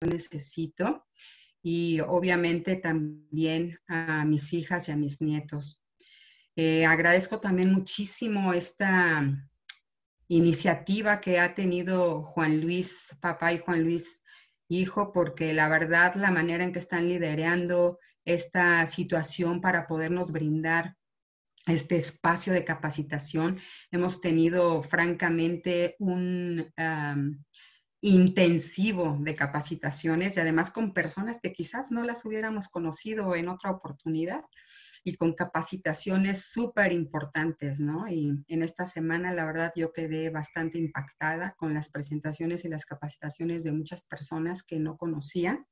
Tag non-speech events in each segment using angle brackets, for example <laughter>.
necesito y obviamente también a mis hijas y a mis nietos. Eh, agradezco también muchísimo esta iniciativa que ha tenido Juan Luis, papá y Juan Luis, hijo, porque la verdad la manera en que están liderando esta situación para podernos brindar este espacio de capacitación. Hemos tenido francamente un intensivo de capacitaciones y además con personas que quizás no las hubiéramos conocido en otra oportunidad y con capacitaciones súper importantes, ¿no? Y en esta semana, la verdad, yo quedé bastante impactada con las presentaciones y las capacitaciones de muchas personas que no conocía.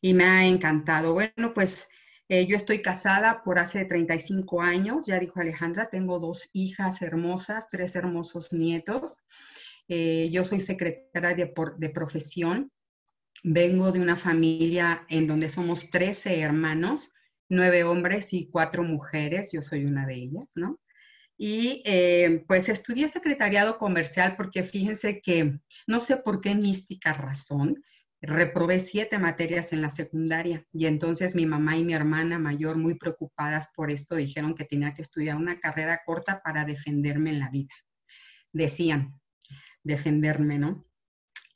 Y me ha encantado. Bueno, pues eh, yo estoy casada por hace 35 años, ya dijo Alejandra, tengo dos hijas hermosas, tres hermosos nietos. Eh, yo soy secretaria de, de, profesión. Vengo de una familia en donde somos 13 hermanos, nueve hombres y cuatro mujeres. Yo soy una de ellas, ¿no? Y eh, pues estudié secretariado comercial porque fíjense que no sé por qué mística razón, reprobé siete materias en la secundaria y entonces mi mamá y mi hermana mayor, muy preocupadas por esto, dijeron que tenía que estudiar una carrera corta para defenderme en la vida. Decían, defenderme, ¿no?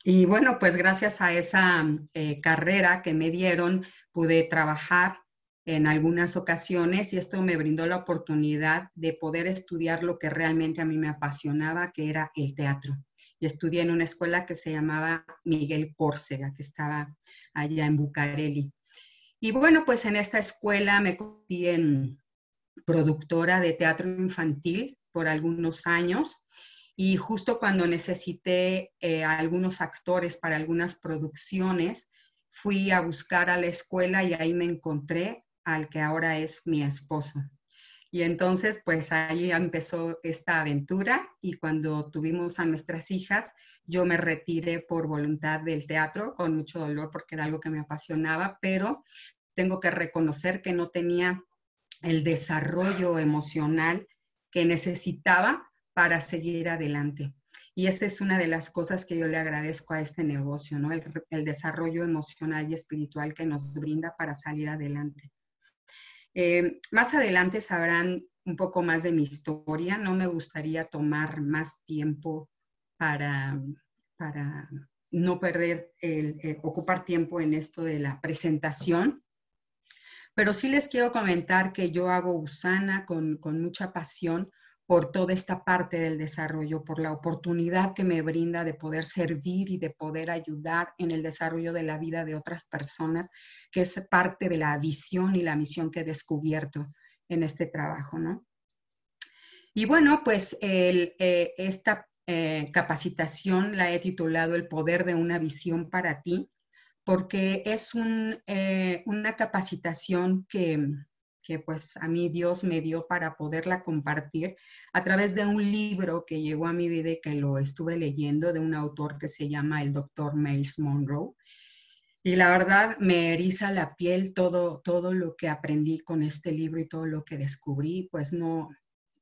Y bueno, pues gracias a esa eh, carrera que me dieron, pude trabajar en algunas ocasiones y esto me brindó la oportunidad de poder estudiar lo que realmente a mí me apasionaba, que era el teatro y estudié en una escuela que se llamaba Miguel Córcega, que estaba allá en Bucareli. Y bueno, pues en esta escuela me convertí en productora de teatro infantil por algunos años y justo cuando necesité eh, algunos actores para algunas producciones, fui a buscar a la escuela y ahí me encontré al que ahora es mi esposo. Y entonces, pues ahí empezó esta aventura y cuando tuvimos a nuestras hijas, yo me retiré por voluntad del teatro, con mucho dolor porque era algo que me apasionaba, pero tengo que reconocer que no tenía el desarrollo emocional que necesitaba para seguir adelante. Y esa es una de las cosas que yo le agradezco a este negocio, ¿no? El, el desarrollo emocional y espiritual que nos brinda para salir adelante. Eh, más adelante sabrán un poco más de mi historia. No me gustaría tomar más tiempo para, para no perder, el, ocupar tiempo en esto de la presentación. Pero sí les quiero comentar que yo hago Usana con, con mucha pasión por toda esta parte del desarrollo, por la oportunidad que me brinda de poder servir y de poder ayudar en el desarrollo de la vida de otras personas, que es parte de la visión y la misión que he descubierto en este trabajo, ¿no? Y bueno, pues eh, esta eh, capacitación la he titulado El poder de una visión para ti, porque es eh, una capacitación que que pues a mí Dios me dio para poderla compartir a través de un libro que llegó a mi vida y que lo estuve leyendo de un autor que se llama el doctor Miles Monroe. Y la verdad me eriza la piel todo, todo lo que aprendí con este libro y todo lo que descubrí, pues no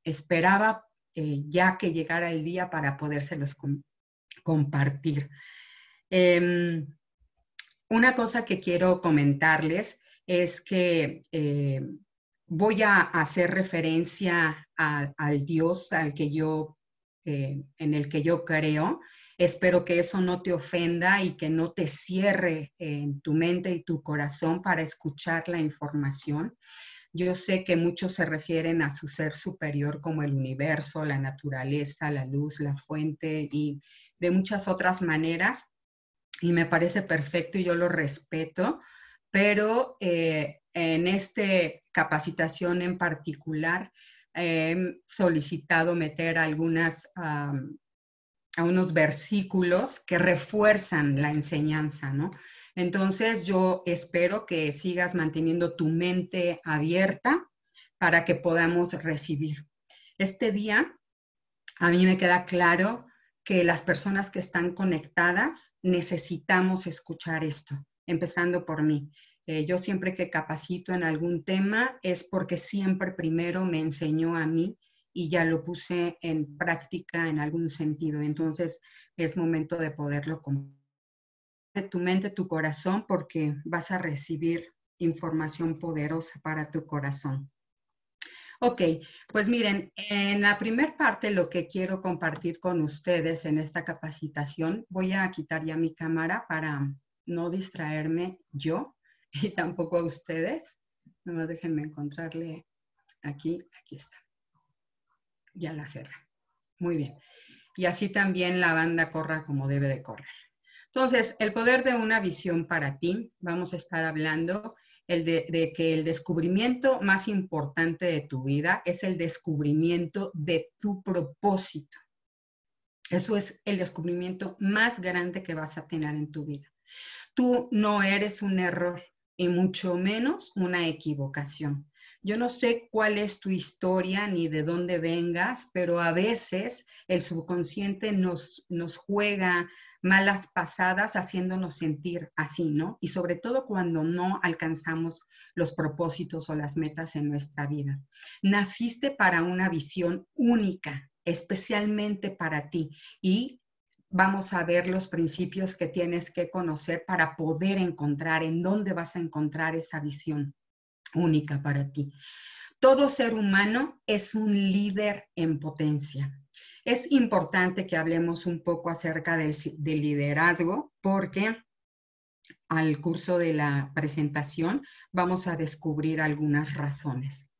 esperaba eh, ya que llegara el día para podérselos compartir. Em, una cosa que quiero comentarles es que eh, voy a hacer referencia al Dios al que yo, eh, en el que yo creo. Espero que eso no te ofenda y que no te cierre en tu mente y tu corazón para escuchar la información. Yo sé que muchos se refieren a su ser superior como el universo, la naturaleza, la luz, la fuente y de muchas otras maneras. Y me parece perfecto y yo lo respeto, pero eh, en esta capacitación en particular, he solicitado meter algunas, a unos versículos que refuerzan la enseñanza, ¿no? Entonces yo espero que sigas manteniendo tu mente abierta para que podamos recibir. Este día a mí me queda claro que las personas que están conectadas necesitamos escuchar esto, empezando por mí. Eh, yo siempre que capacito en algún tema es porque siempre primero me enseñó a mí y ya lo puse en práctica en algún sentido. Entonces es momento de poderlo compartir. tu mente, tu corazón, porque vas a recibir información poderosa para tu corazón. Ok, pues miren, en la primera parte lo que quiero compartir con ustedes en esta capacitación, voy a quitar ya mi cámara para no distraerme yo <laughs> y tampoco a ustedes. Nomás déjenme encontrarle aquí, aquí está. Ya la cerra. Muy bien. Y así también la banda corra como debe de correr. Entonces, el poder de una visión para ti, vamos a estar hablando el de, que el descubrimiento más importante de tu vida es el descubrimiento de tu propósito. Eso es el descubrimiento más grande que vas a tener en tu vida. Tú no eres un error y mucho menos una equivocación. Yo no sé cuál es tu historia ni de dónde vengas, pero a veces el subconsciente nos, nos juega malas pasadas haciéndonos sentir así, ¿no? Y sobre todo cuando no alcanzamos los propósitos o las metas en nuestra vida. Naciste para una visión única, especialmente para ti. Y vamos a ver los principios que tienes que conocer para poder encontrar en dónde vas a encontrar esa visión única para ti. Todo ser humano es un líder en potencia. Es importante que hablemos un poco acerca del, liderazgo porque al curso de la presentación vamos a descubrir algunas razones.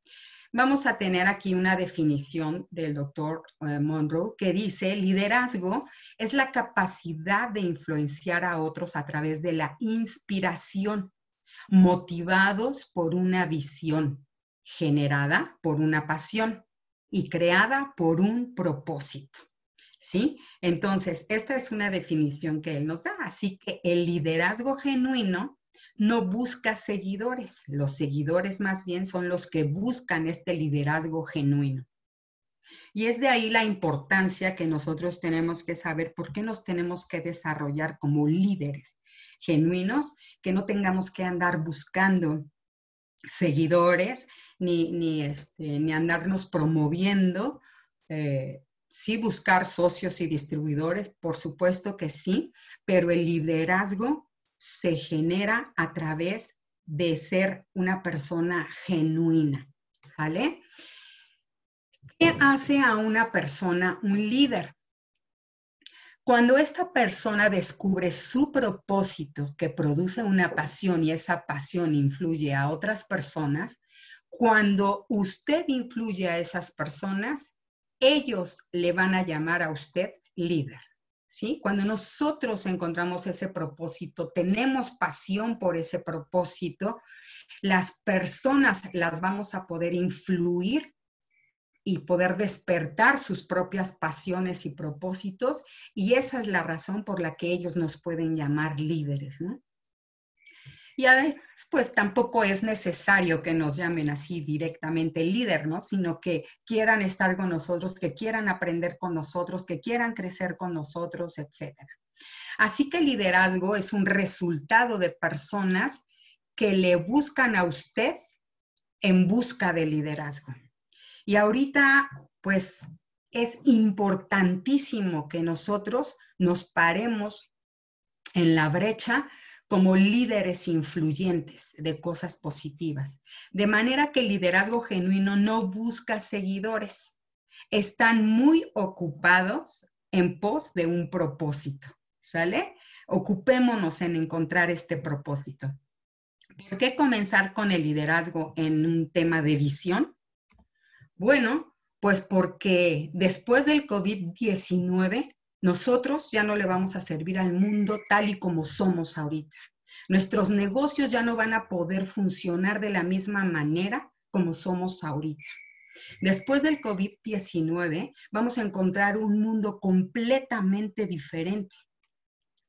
Vamos a tener aquí una definición del doctor eh, Monroe que dice, liderazgo es la capacidad de influenciar a otros a través de la inspiración, motivados por una visión generada por una pasión y creada por un propósito. ¿Sí? Entonces, esta es una definición que él nos da. Así que el liderazgo genuino no busca seguidores. Los seguidores más bien son los que buscan este liderazgo genuino. Y es de ahí la importancia que nosotros tenemos que saber por qué nos tenemos que desarrollar como líderes genuinos, que no tengamos que andar buscando seguidores ni, ni, este, ni andarnos promoviendo. Eh, sí buscar socios y distribuidores, por supuesto que sí, pero el liderazgo se genera a través de ser una persona genuina, ¿vale? ¿Qué hace a una persona un líder? Cuando esta persona descubre su propósito que produce una pasión y esa pasión influye a otras personas, cuando usted influye a esas personas, ellos le van a llamar a usted líder. ¿Sí? Cuando nosotros encontramos ese propósito, tenemos pasión por ese propósito, las personas las vamos a poder influir y poder despertar sus propias pasiones y propósitos. Y esa es la razón por la que ellos nos pueden llamar líderes, ¿no? Y además, pues tampoco es necesario que nos llamen así directamente líder, ¿no? Sino que quieran estar con nosotros, que quieran aprender con nosotros, que quieran crecer con nosotros, etc. Así que el liderazgo es un resultado de personas que le buscan a usted en busca de liderazgo. Y ahorita, pues, es importantísimo que nosotros nos paremos en la brecha como líderes influyentes de cosas positivas. De manera que el liderazgo genuino no busca seguidores. Están muy ocupados en pos de un propósito. ¿Sale? Ocupémonos en encontrar este propósito. ¿Por qué comenzar con el liderazgo en un tema de visión? Bueno, pues porque después del COVID-19, nosotros ya no le vamos a servir al mundo tal y como somos ahorita. Nuestros negocios ya no van a poder funcionar de la misma manera como somos ahorita. Después del COVID-19, vamos a encontrar un mundo completamente diferente.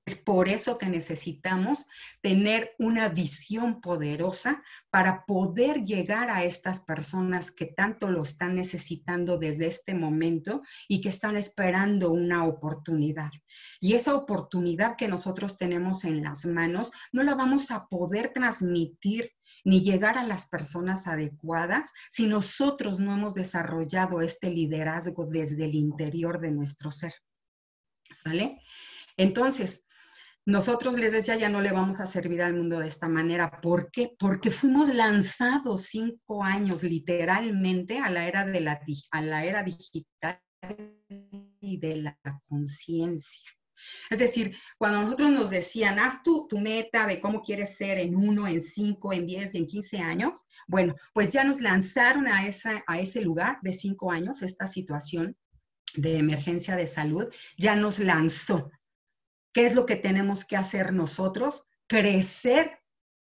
Es por eso que necesitamos tener una visión poderosa para poder llegar a estas personas que tanto lo están necesitando desde este momento y que están esperando una oportunidad. Y esa oportunidad que nosotros tenemos en las manos no la vamos a poder transmitir ni llegar a las personas adecuadas si nosotros no hemos desarrollado este liderazgo desde el interior de nuestro ser. ¿Vale? Entonces, nosotros les decía, ya no le vamos a servir al mundo de esta manera. ¿Por qué? Porque fuimos lanzados cinco años literalmente a la era, de la, a la era digital y de la conciencia. Es decir, cuando nosotros nos decían, haz tu, tu meta de cómo quieres ser en uno, en cinco, en diez, en quince años, bueno, pues ya nos lanzaron a, esa, a ese lugar de cinco años, esta situación de emergencia de salud, ya nos lanzó. ¿Qué es lo que tenemos que hacer nosotros? Crecer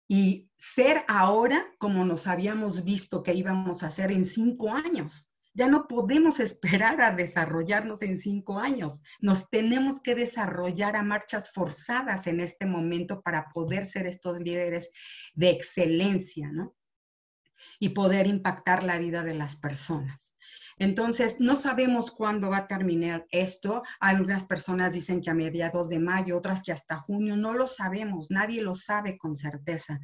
y ser ahora como nos habíamos visto que íbamos a hacer en cinco años. Ya no podemos <laughs> esperar a desarrollarnos en cinco años. Nos tenemos que desarrollar a marchas forzadas en este momento para poder ser estos líderes de excelencia, ¿no? Y poder impactar la vida de las personas. Entonces, no sabemos cuándo va a terminar esto. Algunas personas dicen que a mediados de mayo, otras que hasta junio, no lo sabemos, nadie lo sabe con certeza.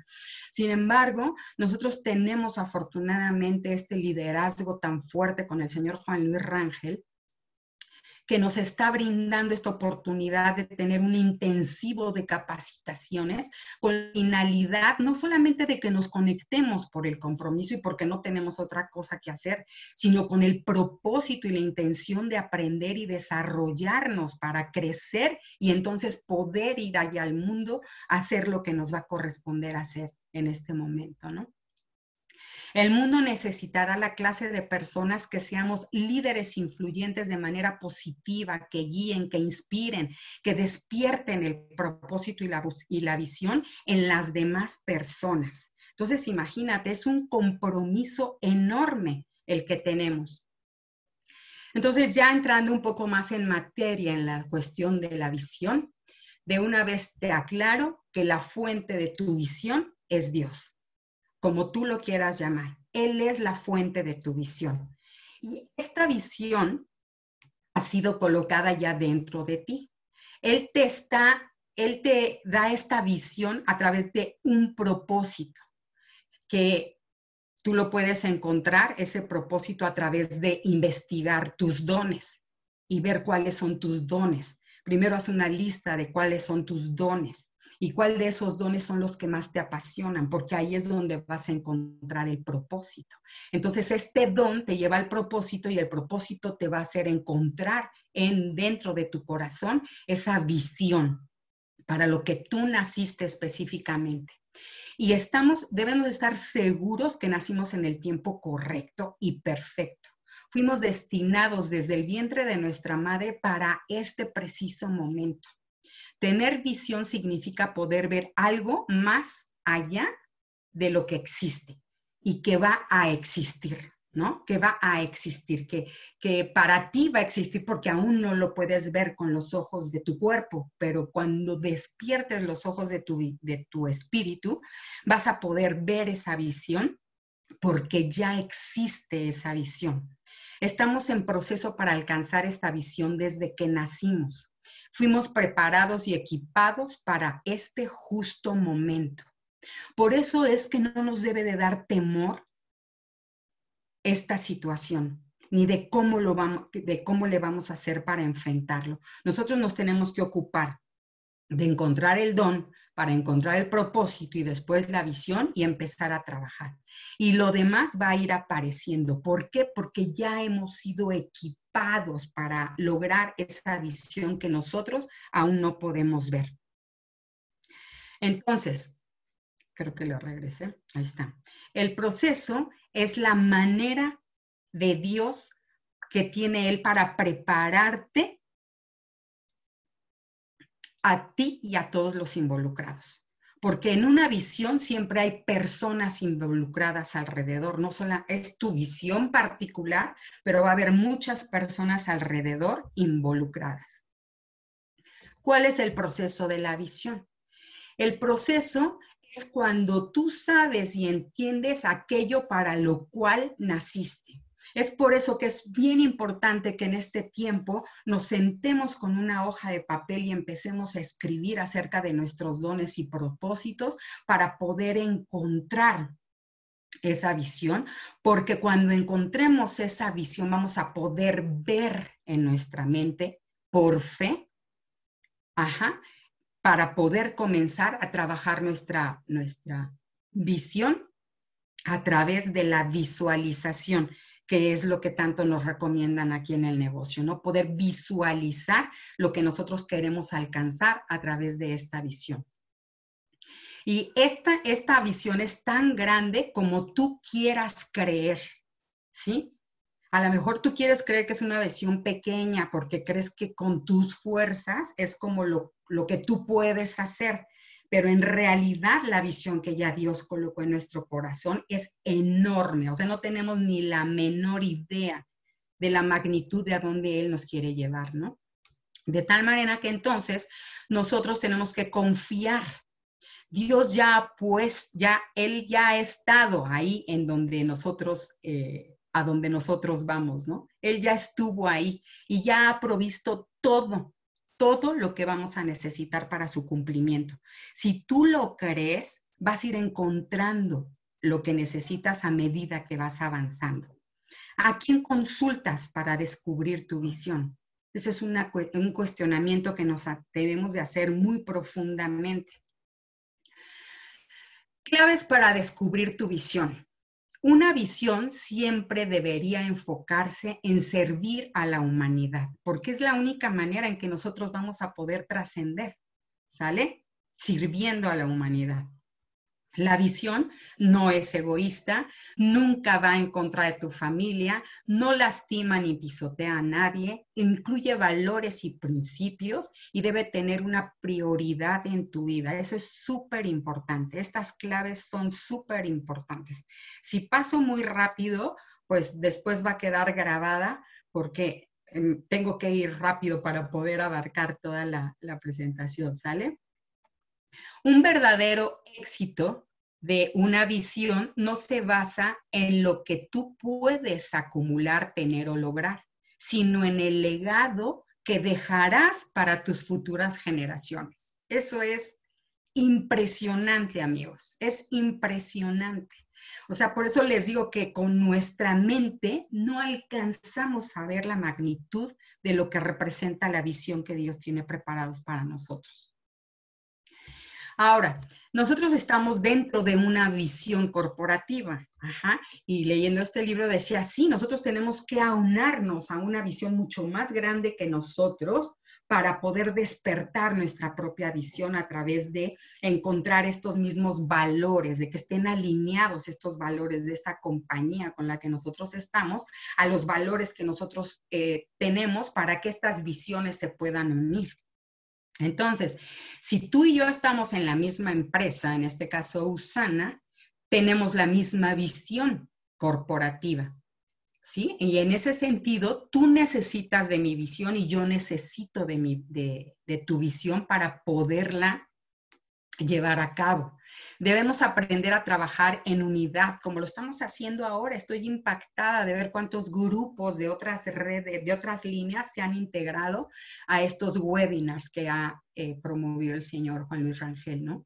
Sin embargo, nosotros tenemos afortunadamente este liderazgo tan fuerte con el señor Juan Luis Rangel, que nos está brindando esta oportunidad de tener un intensivo de capacitaciones con finalidad no solamente de que nos conectemos por el compromiso y porque no tenemos otra cosa que hacer, sino con el propósito y la intención de aprender y desarrollarnos para crecer y entonces poder ir allá al mundo a hacer lo que nos va a corresponder hacer en este momento, ¿no? El mundo necesitará la clase de personas que seamos líderes influyentes de manera positiva, que guíen, que inspiren, que despierten el propósito y la, visión en las demás personas. Entonces, imagínate, es un compromiso enorme el que tenemos. Entonces, ya entrando un poco más en materia en la cuestión de la visión, de una vez te aclaro que la fuente de tu visión es Dios como tú lo quieras llamar. Él es la fuente de tu visión. Y esta visión ha sido colocada ya dentro de ti. Él te está, él te da esta visión a través de un propósito que tú lo puedes encontrar, ese propósito a través de investigar tus dones y ver cuáles son tus dones. Primero haz una lista de cuáles son tus dones y cuál de esos dones son los que más te apasionan, porque ahí es donde vas a encontrar el propósito. Entonces, este don te lleva al propósito y el propósito te va a hacer encontrar en dentro de tu corazón esa visión para lo que tú naciste específicamente. Y estamos, debemos estar seguros que nacimos en el tiempo correcto y perfecto. Fuimos destinados desde el vientre de nuestra madre para este preciso momento. Tener visión significa poder ver algo más allá de lo que existe y que va a existir, ¿no? Que va a existir, que, que para ti va a existir porque aún no lo puedes ver con los ojos de tu cuerpo, pero cuando despiertes los ojos de tu, de tu espíritu, vas a poder ver esa visión porque ya existe esa visión. Estamos en proceso para alcanzar esta visión desde que nacimos. Fuimos preparados y equipados para este justo momento. Por eso es que no nos debe de dar temor esta situación, ni de cómo, lo vamos, de cómo le vamos a hacer para enfrentarlo. Nosotros nos tenemos que ocupar de encontrar el don para encontrar el propósito y después la visión y empezar a trabajar. Y lo demás va a ir apareciendo. ¿Por qué? Porque ya hemos sido equipados para lograr esa visión que nosotros aún no podemos ver. Entonces, creo que lo regresé. Ahí está. El proceso es la manera de Dios que tiene Él para prepararte a ti y a todos los involucrados. Porque en una visión siempre hay personas involucradas alrededor, no solo es tu visión particular, pero va a haber muchas personas alrededor involucradas. ¿Cuál es el proceso de la visión? El proceso es cuando tú sabes y entiendes aquello para lo cual naciste. Es por eso que es bien importante que en este tiempo nos sentemos con una hoja de papel y empecemos a escribir acerca de nuestros dones y propósitos para poder encontrar esa visión, porque cuando encontremos esa visión vamos a poder ver en nuestra mente por fe, ajá, para poder comenzar a trabajar nuestra, nuestra visión a través de la visualización, que es lo que tanto nos recomiendan aquí en el negocio, ¿no? Poder visualizar lo que nosotros queremos alcanzar a través de esta visión. Y esta, esta visión es tan grande como tú quieras creer, ¿sí? A lo mejor tú quieres creer que es una visión pequeña porque crees que con tus fuerzas es como lo, lo que tú puedes hacer, pero en realidad la visión que ya Dios colocó en nuestro corazón es enorme, o sea, no tenemos ni la menor idea de la magnitud de a dónde Él nos quiere llevar, ¿no? De tal manera que entonces nosotros tenemos que confiar. Dios ya, pues, ya, Él ya ha estado ahí en donde nosotros, eh, a donde nosotros vamos, ¿no? Él ya estuvo ahí y ya ha provisto todo todo lo que vamos a necesitar para su cumplimiento. Si tú lo crees, vas a ir encontrando lo que necesitas a medida que vas avanzando. ¿A quién consultas para descubrir tu visión? Ese es un cuestionamiento que nos debemos de hacer muy profundamente. Claves para descubrir tu visión. Una visión siempre debería enfocarse en servir a la humanidad, porque es la única manera en que nosotros vamos a poder trascender, ¿sale? Sirviendo a la humanidad. La visión no es egoísta, nunca va en contra de tu familia, no lastima ni pisotea a nadie, incluye valores y principios y debe tener una prioridad en tu vida. Eso es súper importante. Estas claves son súper importantes. Si paso muy rápido, pues después va a quedar grabada porque em, tengo que ir rápido para poder abarcar toda la, la presentación, ¿sale? Un verdadero éxito de una visión no se basa en lo que tú puedes acumular, tener o lograr, sino en el legado que dejarás para tus futuras generaciones. Eso es impresionante, amigos, es impresionante. O sea, por eso les digo que con nuestra mente no alcanzamos a ver la magnitud de lo que representa la visión que Dios tiene preparados para nosotros. Ahora, nosotros estamos dentro de una visión corporativa. Y leyendo este libro decía, sí, nosotros tenemos que aunarnos a una visión mucho más grande que nosotros para poder despertar nuestra propia visión a través de encontrar estos mismos valores, de que estén alineados estos valores de esta compañía con la que nosotros estamos a los valores que nosotros eh, tenemos para que estas visiones se puedan unir. Entonces, si tú y yo estamos en la misma empresa, en este caso Usana, tenemos la misma visión corporativa. ¿Sí? Y en ese sentido, tú necesitas de mi visión y yo necesito de, mi, de, de tu visión para poderla llevar a cabo. Debemos aprender a trabajar en unidad, como lo estamos haciendo ahora. Estoy impactada de ver cuántos grupos de otras redes, de otras líneas se han integrado a estos webinars que ha eh, promovido el señor Juan Luis Rangel, ¿no?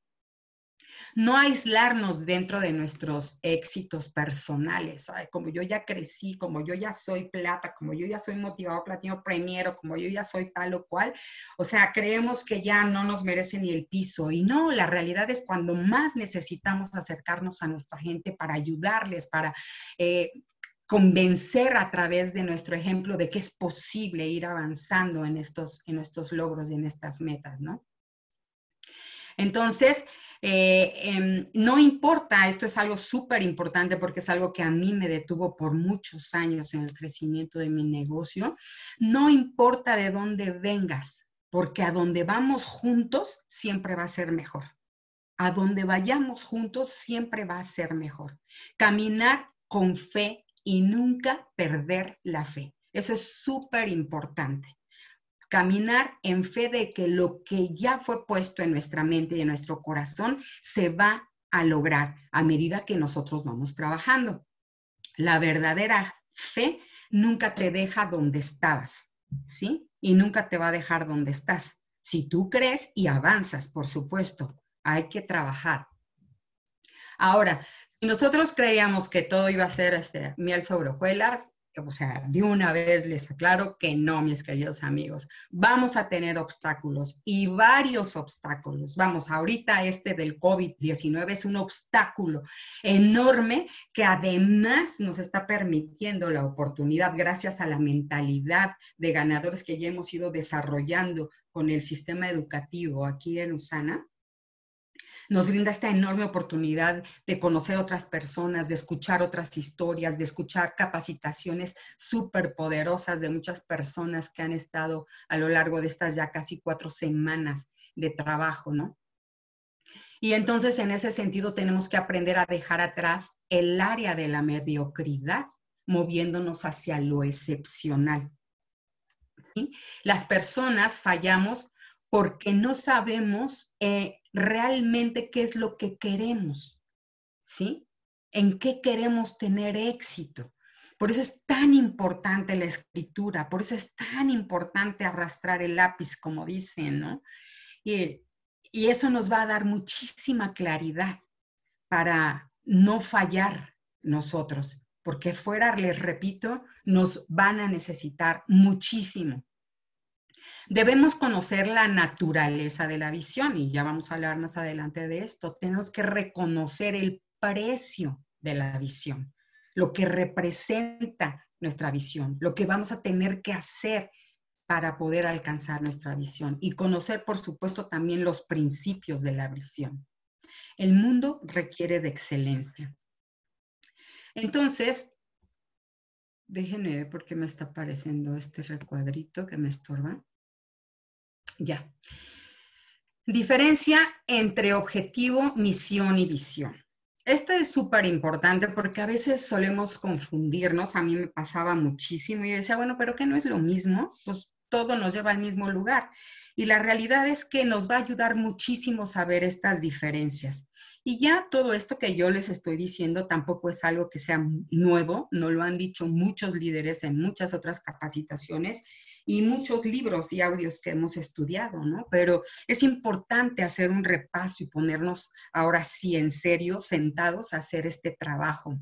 No aislarnos dentro de nuestros éxitos personales. Como yo ya crecí, como yo ya soy plata, como yo ya soy motivado platino premiero, como yo ya soy tal o cual. O sea, creemos que ya no nos merece ni el piso. Y no, la realidad es cuando más necesitamos acercarnos a nuestra gente para ayudarles, para... Eh, convencer a través de nuestro ejemplo de que es posible ir avanzando en estos, en estos logros y en estas metas, ¿no? Entonces, eh, em, no importa, esto es algo súper importante porque es algo que a mí me detuvo por muchos años en el crecimiento de mi negocio. No importa de dónde vengas, porque a donde vamos juntos siempre va a ser mejor. A donde vayamos juntos siempre va a ser mejor. Caminar con fe y nunca perder la fe. Eso es súper importante caminar en fe de que lo que ya fue puesto en nuestra mente y en nuestro corazón se va a lograr a medida que nosotros vamos trabajando. La verdadera fe nunca te deja donde estabas, ¿sí? Y nunca te va a dejar donde estás. Si tú crees y avanzas, por supuesto, hay que trabajar. Ahora, si nosotros creíamos que todo iba a ser este, miel sobre hojuelas, o sea, de una vez les aclaro que no, mis queridos amigos. Vamos a tener obstáculos y varios obstáculos. Vamos, ahorita este del COVID-19 es un obstáculo enorme que además nos está permitiendo la oportunidad, gracias a la mentalidad de ganadores que ya hemos ido desarrollando con el sistema educativo aquí en Usana, nos brinda esta enorme oportunidad de conocer otras personas, de escuchar otras historias, de escuchar capacitaciones súper poderosas de muchas personas que han estado a lo largo de estas ya casi cuatro semanas de trabajo, ¿no? Y entonces en ese sentido tenemos que aprender a dejar atrás el área de la mediocridad, moviéndonos hacia lo excepcional. Las personas fallamos porque no sabemos eh, realmente qué es lo que queremos, ¿sí? En qué queremos tener éxito. Por eso es tan importante la escritura, por eso es tan importante arrastrar el lápiz, como dicen, ¿no? Y, y eso nos va a dar muchísima claridad para no fallar nosotros, porque fuera, les repito, nos van a necesitar muchísimo. Debemos conocer la naturaleza de la visión y ya vamos a hablar más adelante de esto. Tenemos que reconocer el precio de la visión, lo que representa nuestra visión, lo que vamos a tener que hacer para poder alcanzar nuestra visión y conocer, por supuesto, también los principios de la visión. El mundo requiere de excelencia. Entonces, déjenme ver por qué me está apareciendo este recuadrito que me estorba. Ya. Diferencia entre objetivo, misión y visión. Esta es súper importante porque a veces solemos confundirnos. A mí me pasaba muchísimo y decía, bueno, pero ¿qué no es lo mismo? Pues todo nos lleva al mismo lugar. Y la realidad es que nos va a ayudar muchísimo saber estas diferencias. Y ya todo esto que yo les estoy diciendo tampoco es algo que sea nuevo, no lo han dicho muchos líderes en muchas otras capacitaciones y muchos libros y audios que hemos estudiado, ¿no? Pero es importante hacer un repaso y ponernos ahora sí en serio, sentados a hacer este trabajo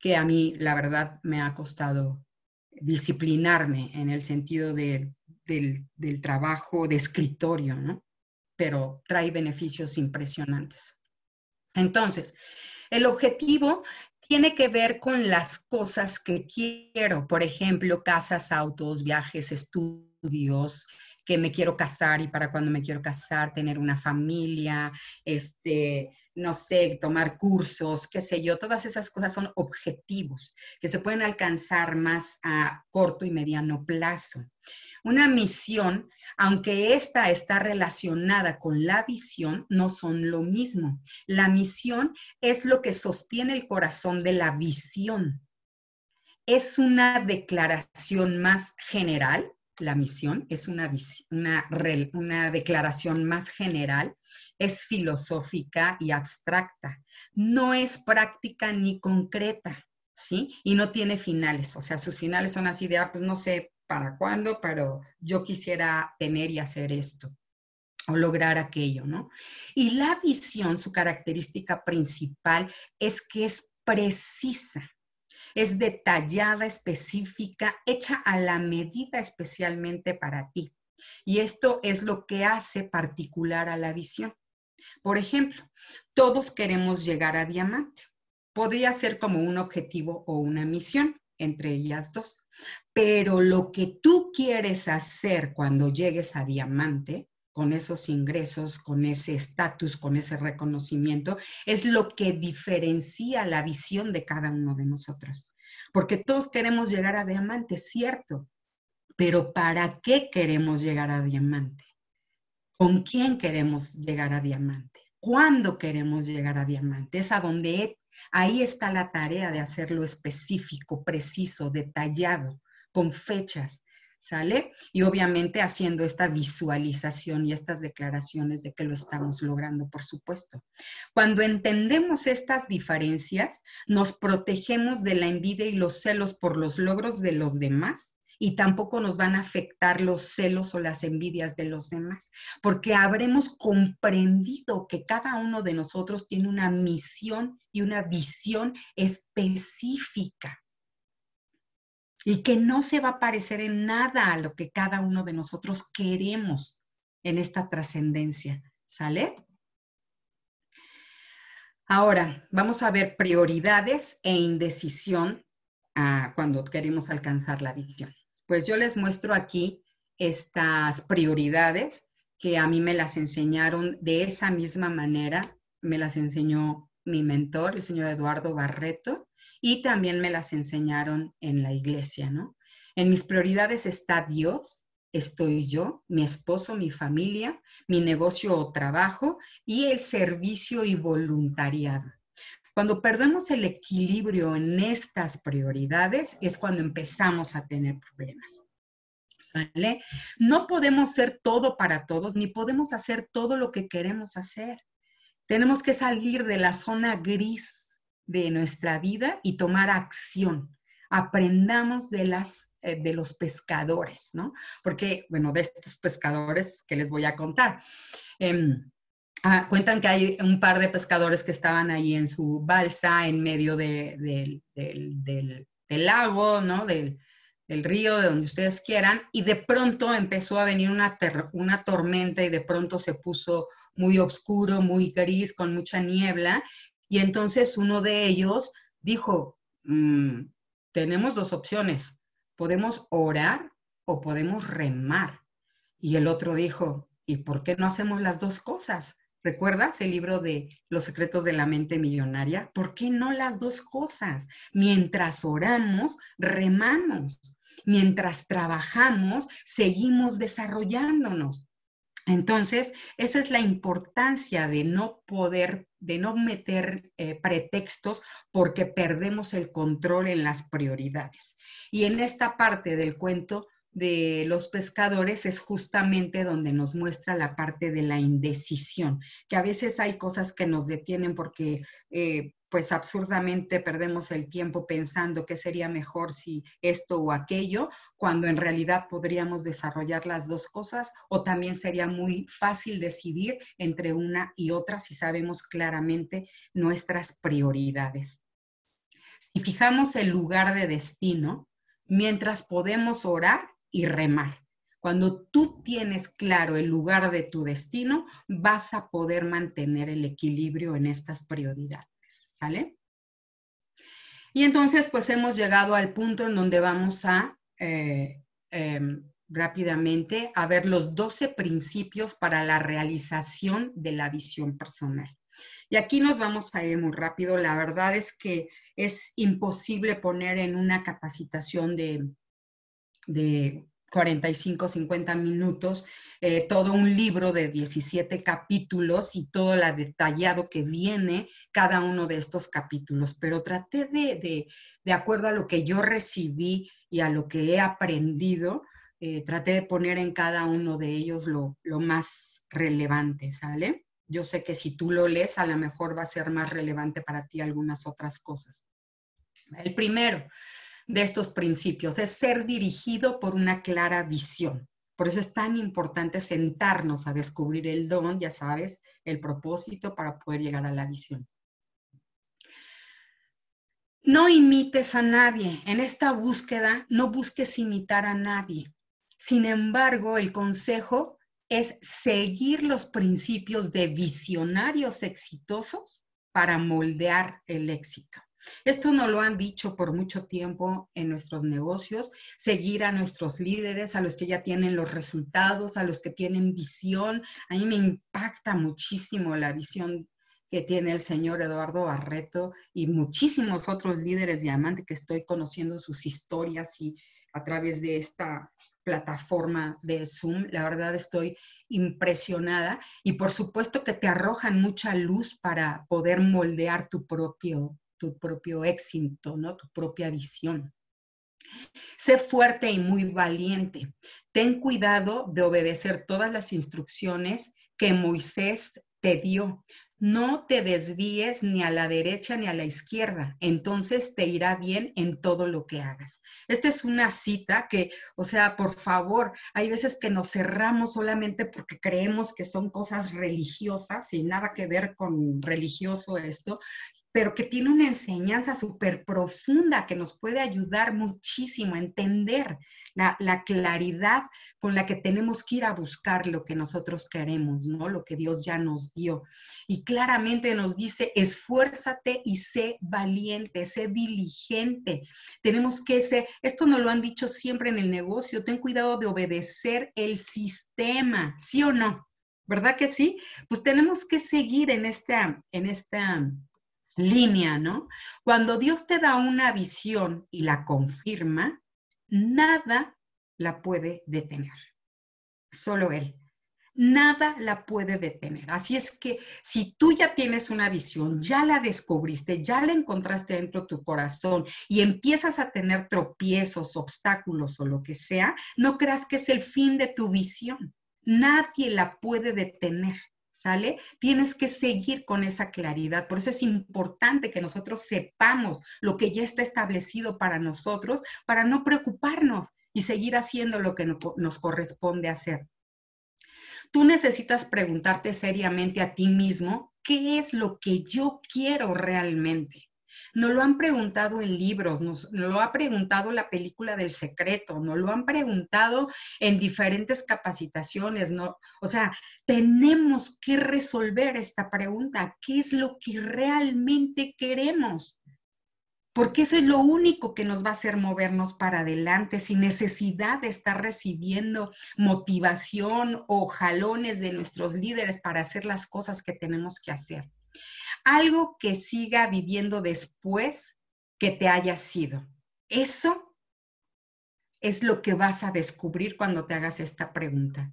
que a mí, la verdad, me ha costado disciplinarme en el sentido del, del trabajo de escritorio, ¿no? Pero trae beneficios impresionantes. Entonces, el objetivo tiene que ver con las cosas que quiero, por ejemplo, casas, autos, viajes, estudios, que me quiero casar y para cuando me quiero casar, tener una familia, este, no sé, tomar cursos, qué sé yo, todas esas cosas son objetivos que se pueden alcanzar más a corto y mediano plazo. Una misión, aunque esta está relacionada con la visión, no son lo mismo. La misión es lo que sostiene el corazón de la visión. Es una declaración más general, la misión es una, una, una declaración más general, es filosófica y abstracta, no es práctica ni concreta. ¿Sí? Y no tiene finales, o sea, sus finales son así de, ah, pues no sé, para cuándo, pero yo quisiera tener y hacer esto o lograr aquello, ¿no? Y la visión, su característica principal es que es precisa, es detallada, específica, hecha a la medida especialmente para ti. Y esto es lo que hace particular a la visión. Por ejemplo, todos queremos llegar a diamante. Podría ser como un objetivo o una misión entre ellas dos. Pero lo que tú quieres hacer cuando llegues a diamante, con esos ingresos, con ese estatus, con ese reconocimiento, es lo que diferencia la visión de cada uno de nosotros. Porque todos queremos llegar a diamante, cierto, pero ¿para qué queremos llegar a diamante? ¿Con quién queremos llegar a diamante? ¿Cuándo queremos llegar a diamante? Es a donde Ahí está la tarea de hacerlo específico, preciso, detallado, con fechas, ¿sale? Y obviamente haciendo esta visualización y estas declaraciones de que lo estamos logrando, por supuesto. Cuando entendemos estas diferencias, nos protegemos de la envidia y los celos por los logros de los demás y tampoco nos van a afectar los celos o las envidias de los demás, porque habremos comprendido que cada uno de nosotros tiene una misión y una visión específica. y que no se va a parecer en nada a lo que cada uno de nosotros queremos en esta trascendencia. ¿Sale? Ahora, vamos a ver prioridades e indecisión ah, cuando queremos alcanzar la visión. Pues yo les muestro aquí estas prioridades que a mí me las enseñaron de esa misma manera, me las enseñó mi mentor, el señor Eduardo Barreto, y también me las enseñaron en la iglesia, ¿no? En mis prioridades está Dios, estoy yo, mi esposo, mi familia, mi negocio o trabajo y el servicio y voluntariado. Cuando perdemos el equilibrio en estas prioridades es cuando empezamos a tener problemas. ¿Vale? No podemos ser todo para todos, ni podemos hacer todo lo que queremos hacer. Tenemos que salir de la zona gris de nuestra vida y tomar acción. Aprendamos de las eh, de los pescadores, ¿no? Porque, bueno, de estos pescadores que les voy a contar. Em, cuentan que hay un par de pescadores que estaban ahí en su balsa en medio del, lago, ¿no? Del, río, de donde ustedes quieran, y de pronto empezó a venir una, una tormenta y de pronto se puso muy oscuro, muy gris, con mucha niebla, y entonces uno de ellos dijo, mm, tenemos dos opciones, podemos orar o podemos remar. Y el otro dijo, ¿y por qué no hacemos las dos cosas? ¿Recuerdas el libro de Los secretos de la mente millonaria? ¿Por qué no las dos cosas? Mientras oramos, remamos. Mientras trabajamos, seguimos desarrollándonos. Entonces, esa es la importancia de no poder, de no meter eh, pretextos porque perdemos el control en las prioridades. Y en esta parte del cuento de los pescadores es justamente donde nos muestra la parte de la indecisión, que a veces hay cosas que nos detienen porque eh, pues absurdamente perdemos el tiempo pensando qué sería mejor si esto o aquello, cuando en realidad podríamos desarrollar las dos cosas o también sería muy fácil decidir entre una y otra si sabemos claramente nuestras prioridades. Si fijamos el lugar de destino, mientras podemos orar y remar. Cuando tú tienes claro el lugar de tu destino, vas a poder mantener el equilibrio en estas prioridades. ¿Sale? Y entonces, pues hemos llegado al punto en donde vamos a eh, em, rápidamente a ver los 12 principios para la realización de la visión personal. Y aquí nos vamos a ir muy rápido. La verdad es que es imposible poner en una capacitación de, de 45, 50 minutos, eh, todo un libro de 17 capítulos y todo lo detallado que viene cada uno de estos capítulos, pero traté de, de, acuerdo a lo que yo recibí y a lo que he aprendido, eh, traté de poner en cada uno de ellos lo, lo más relevante, ¿sale? Yo sé que si tú lo lees, a lo mejor va a ser más relevante para ti algunas otras cosas. El primero, de estos principios, es ser dirigido por una clara visión. Por eso es tan importante sentarnos a descubrir el don, ya sabes, el propósito para poder llegar a la visión. No imites a nadie. En esta búsqueda no busques imitar a nadie. Sin embargo, el consejo es seguir los principios de visionarios exitosos para moldear el éxito. Esto nos lo han dicho por mucho tiempo en nuestros negocios, seguir a nuestros líderes, a los que ya tienen los resultados, a los que tienen visión. A mí me impacta muchísimo la visión que tiene el señor Eduardo Barreto y muchísimos otros líderes diamante que estoy conociendo sus historias y a través de esta plataforma de Zoom. La verdad estoy impresionada y por supuesto que te arrojan mucha luz para poder moldear tu propio tu propio éxito, ¿no? Tu propia visión. Sé fuerte y muy valiente. Ten cuidado de obedecer todas las instrucciones que Moisés te dio. No te desvíes ni a la derecha ni a la izquierda, entonces te irá bien en todo lo que hagas. Esta es una cita que, o sea, por favor, hay veces que nos cerramos solamente porque creemos que son cosas religiosas y nada que ver con religioso esto, pero que tiene una enseñanza súper profunda que nos puede ayudar muchísimo a entender la, claridad con la que tenemos que ir a buscar lo que nosotros queremos, ¿no? Lo que Dios ya nos dio. Y claramente nos dice, esfuérzate y sé valiente, sé diligente. Tenemos que ser, esto nos lo han dicho siempre en el negocio, ten cuidado de obedecer el sistema, ¿sí o no? ¿Verdad que sí? Pues tenemos que seguir en esta, en esta línea, ¿no? Cuando Dios te da una visión y la confirma, nada la puede detener. Solo Él. Nada la puede detener. Así es que si tú ya tienes una visión, ya la descubriste, ya la encontraste dentro de tu corazón y empiezas a tener tropiezos, obstáculos o lo que sea, no creas que es el fin de tu visión. Nadie la puede detener. ¿Sale? Tienes que seguir con esa claridad. Por eso es importante que nosotros sepamos lo que ya está establecido para nosotros, para no preocuparnos y seguir haciendo lo que nos corresponde hacer. Tú necesitas preguntarte seriamente a ti mismo, ¿qué es lo que yo quiero realmente? Nos lo han preguntado en libros, nos, lo ha preguntado la película del secreto, nos lo han preguntado en diferentes capacitaciones, ¿no? O sea, tenemos que resolver esta pregunta, ¿qué es lo que realmente queremos? Porque eso es lo único que nos va a hacer movernos para adelante sin necesidad de estar recibiendo motivación o jalones de nuestros líderes para hacer las cosas que tenemos que hacer algo que siga viviendo después que te haya sido. Eso es lo que vas a descubrir cuando te hagas esta pregunta.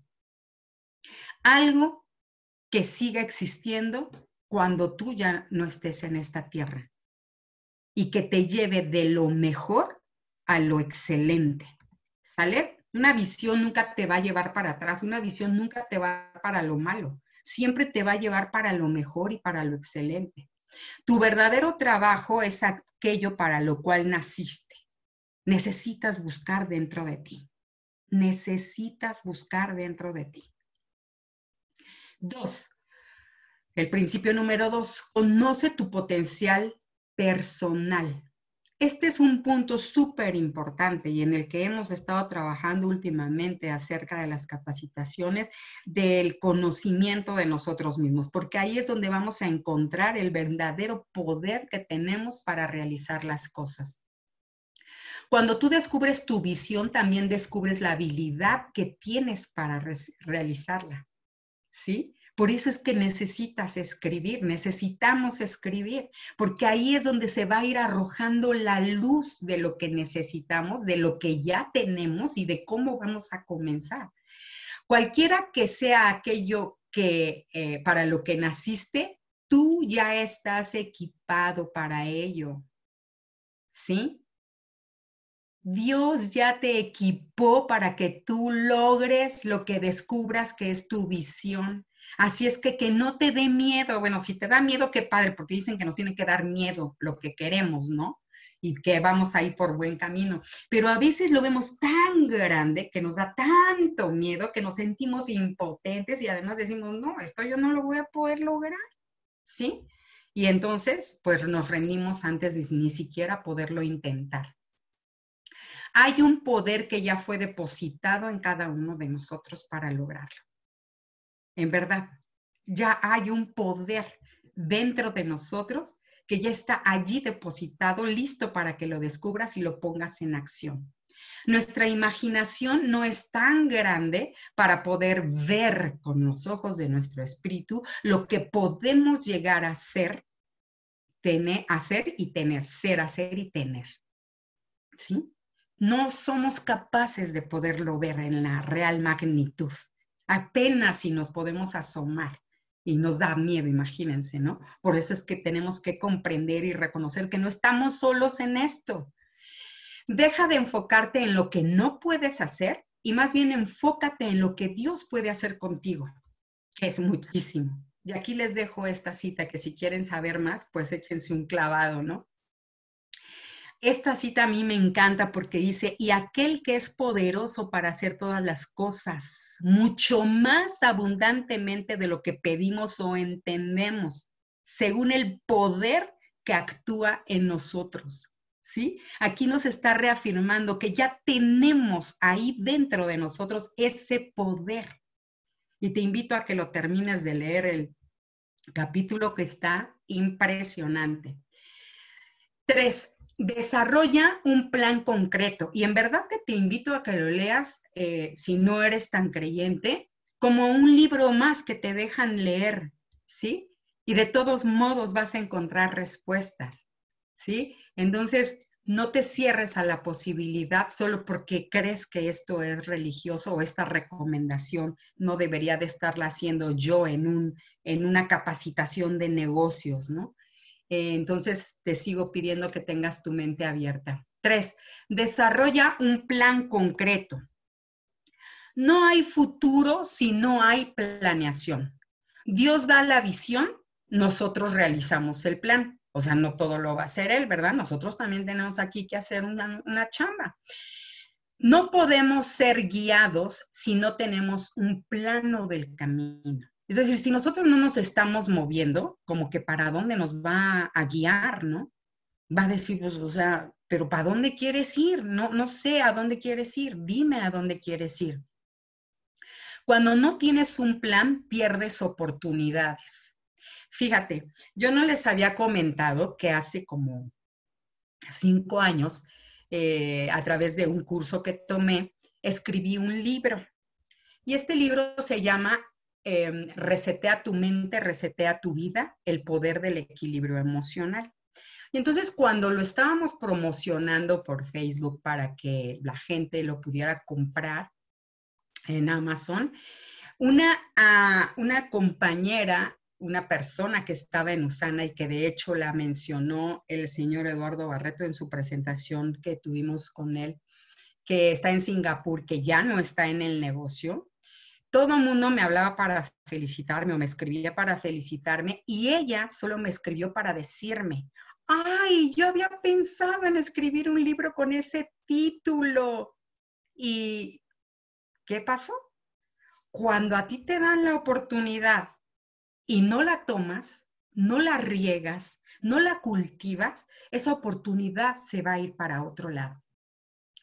Algo que siga existiendo cuando tú ya no estés en esta tierra y que te lleve de lo mejor a lo excelente. ¿Sale? Una visión nunca te va a llevar para atrás, una visión nunca te va para lo malo siempre te va a llevar para lo mejor y para lo excelente. Tu verdadero trabajo es aquello para lo cual naciste. Necesitas buscar dentro de ti. Necesitas buscar dentro de ti. Dos, el principio número dos, conoce tu potencial personal. Este es un punto súper importante y en el que hemos estado trabajando últimamente acerca de las capacitaciones del conocimiento de nosotros mismos, porque ahí es donde vamos a encontrar el verdadero poder que tenemos para realizar las cosas. Cuando tú descubres tu visión, también descubres la habilidad que tienes para realizarla. ¿Sí? Por eso es que necesitas escribir, necesitamos escribir, porque ahí es donde se va a ir arrojando la luz de lo que necesitamos, de lo que ya tenemos y de cómo vamos a comenzar. Cualquiera que sea aquello que eh, para lo que naciste, tú ya estás equipado para ello. ¿Sí? Dios ya te equipó para que tú logres lo que descubras que es tu visión. Así es que que no te dé miedo. Bueno, si te da miedo, qué padre, porque dicen que nos tiene que dar miedo lo que queremos, ¿no? Y que vamos ahí por buen camino. Pero a veces lo vemos tan grande que nos da tanto miedo que nos sentimos impotentes y además decimos, no, esto yo no lo voy a poder lograr, ¿sí? Y entonces, pues nos rendimos antes de ni siquiera poderlo intentar. Hay un poder que ya fue depositado en cada uno de nosotros para lograrlo. En verdad, ya hay un poder dentro de nosotros que ya está allí depositado, listo para que lo descubras y lo pongas en acción. Nuestra imaginación no es tan grande para poder ver con los ojos de nuestro espíritu lo que podemos llegar a ser, tener, hacer y tener, ser, hacer y tener. ¿Sí? No somos capaces de poderlo ver en la real magnitud apenas si nos podemos asomar y nos da miedo, imagínense, ¿no? Por eso es que tenemos que comprender y reconocer que no estamos solos en esto. Deja de enfocarte en lo que no puedes hacer y más bien enfócate en lo que Dios puede hacer contigo, que es muchísimo. Y aquí les dejo esta cita que si quieren saber más, pues échense un clavado, ¿no? Esta cita a mí me encanta porque dice, y aquel que es poderoso para hacer todas las cosas, mucho más abundantemente de lo que pedimos o entendemos, según el poder que actúa en nosotros. ¿Sí? Aquí nos está reafirmando que ya tenemos ahí dentro de nosotros ese poder. Y te invito a que lo termines de leer el capítulo que está impresionante. Tres, desarrolla un plan concreto. Y en verdad que te invito a que lo leas, eh, si no eres tan creyente, como un libro más que te dejan leer, ¿sí? Y de todos modos vas a encontrar respuestas, ¿sí? Entonces, no te cierres a la posibilidad solo porque crees que esto es religioso o esta recomendación no debería de estarla haciendo yo en, un, en una capacitación de negocios, ¿no? Eh, entonces, te sigo pidiendo que tengas tu mente abierta. Tres, desarrolla un plan concreto. No hay futuro si no hay planeación. Dios da la visión, nosotros realizamos el plan. O sea, no todo lo va a hacer Él, ¿verdad? Nosotros también tenemos aquí que hacer una, una chamba. No podemos ser guiados si no tenemos un plano del camino. Es decir, si nosotros no nos estamos moviendo, como que para dónde nos va a guiar, ¿no? Va a decir, pues, o sea, pero ¿para dónde quieres ir? No, no sé a dónde quieres ir, dime a dónde quieres ir. Cuando no tienes un plan, pierdes oportunidades. Fíjate, yo no les había comentado que hace como cinco años, eh, a través de un curso que tomé, escribí un libro. Y este libro se llama Em, resetea tu mente, resetea tu vida, el poder del equilibrio emocional. Y entonces cuando lo estábamos promocionando por Facebook para que la gente lo pudiera comprar en Amazon, una compañera, una persona que estaba en Usana y que de hecho la mencionó el señor Eduardo Barreto en su presentación que tuvimos con él, que está en Singapur, que ya no está en el negocio, todo el mundo me hablaba para felicitarme o me escribía para felicitarme y ella solo me escribió para decirme, ay, yo había pensado en escribir un libro con ese título. ¿Y qué pasó? Cuando a ti te dan la oportunidad y no la tomas, no la riegas, no la cultivas, esa oportunidad se va a ir para otro lado,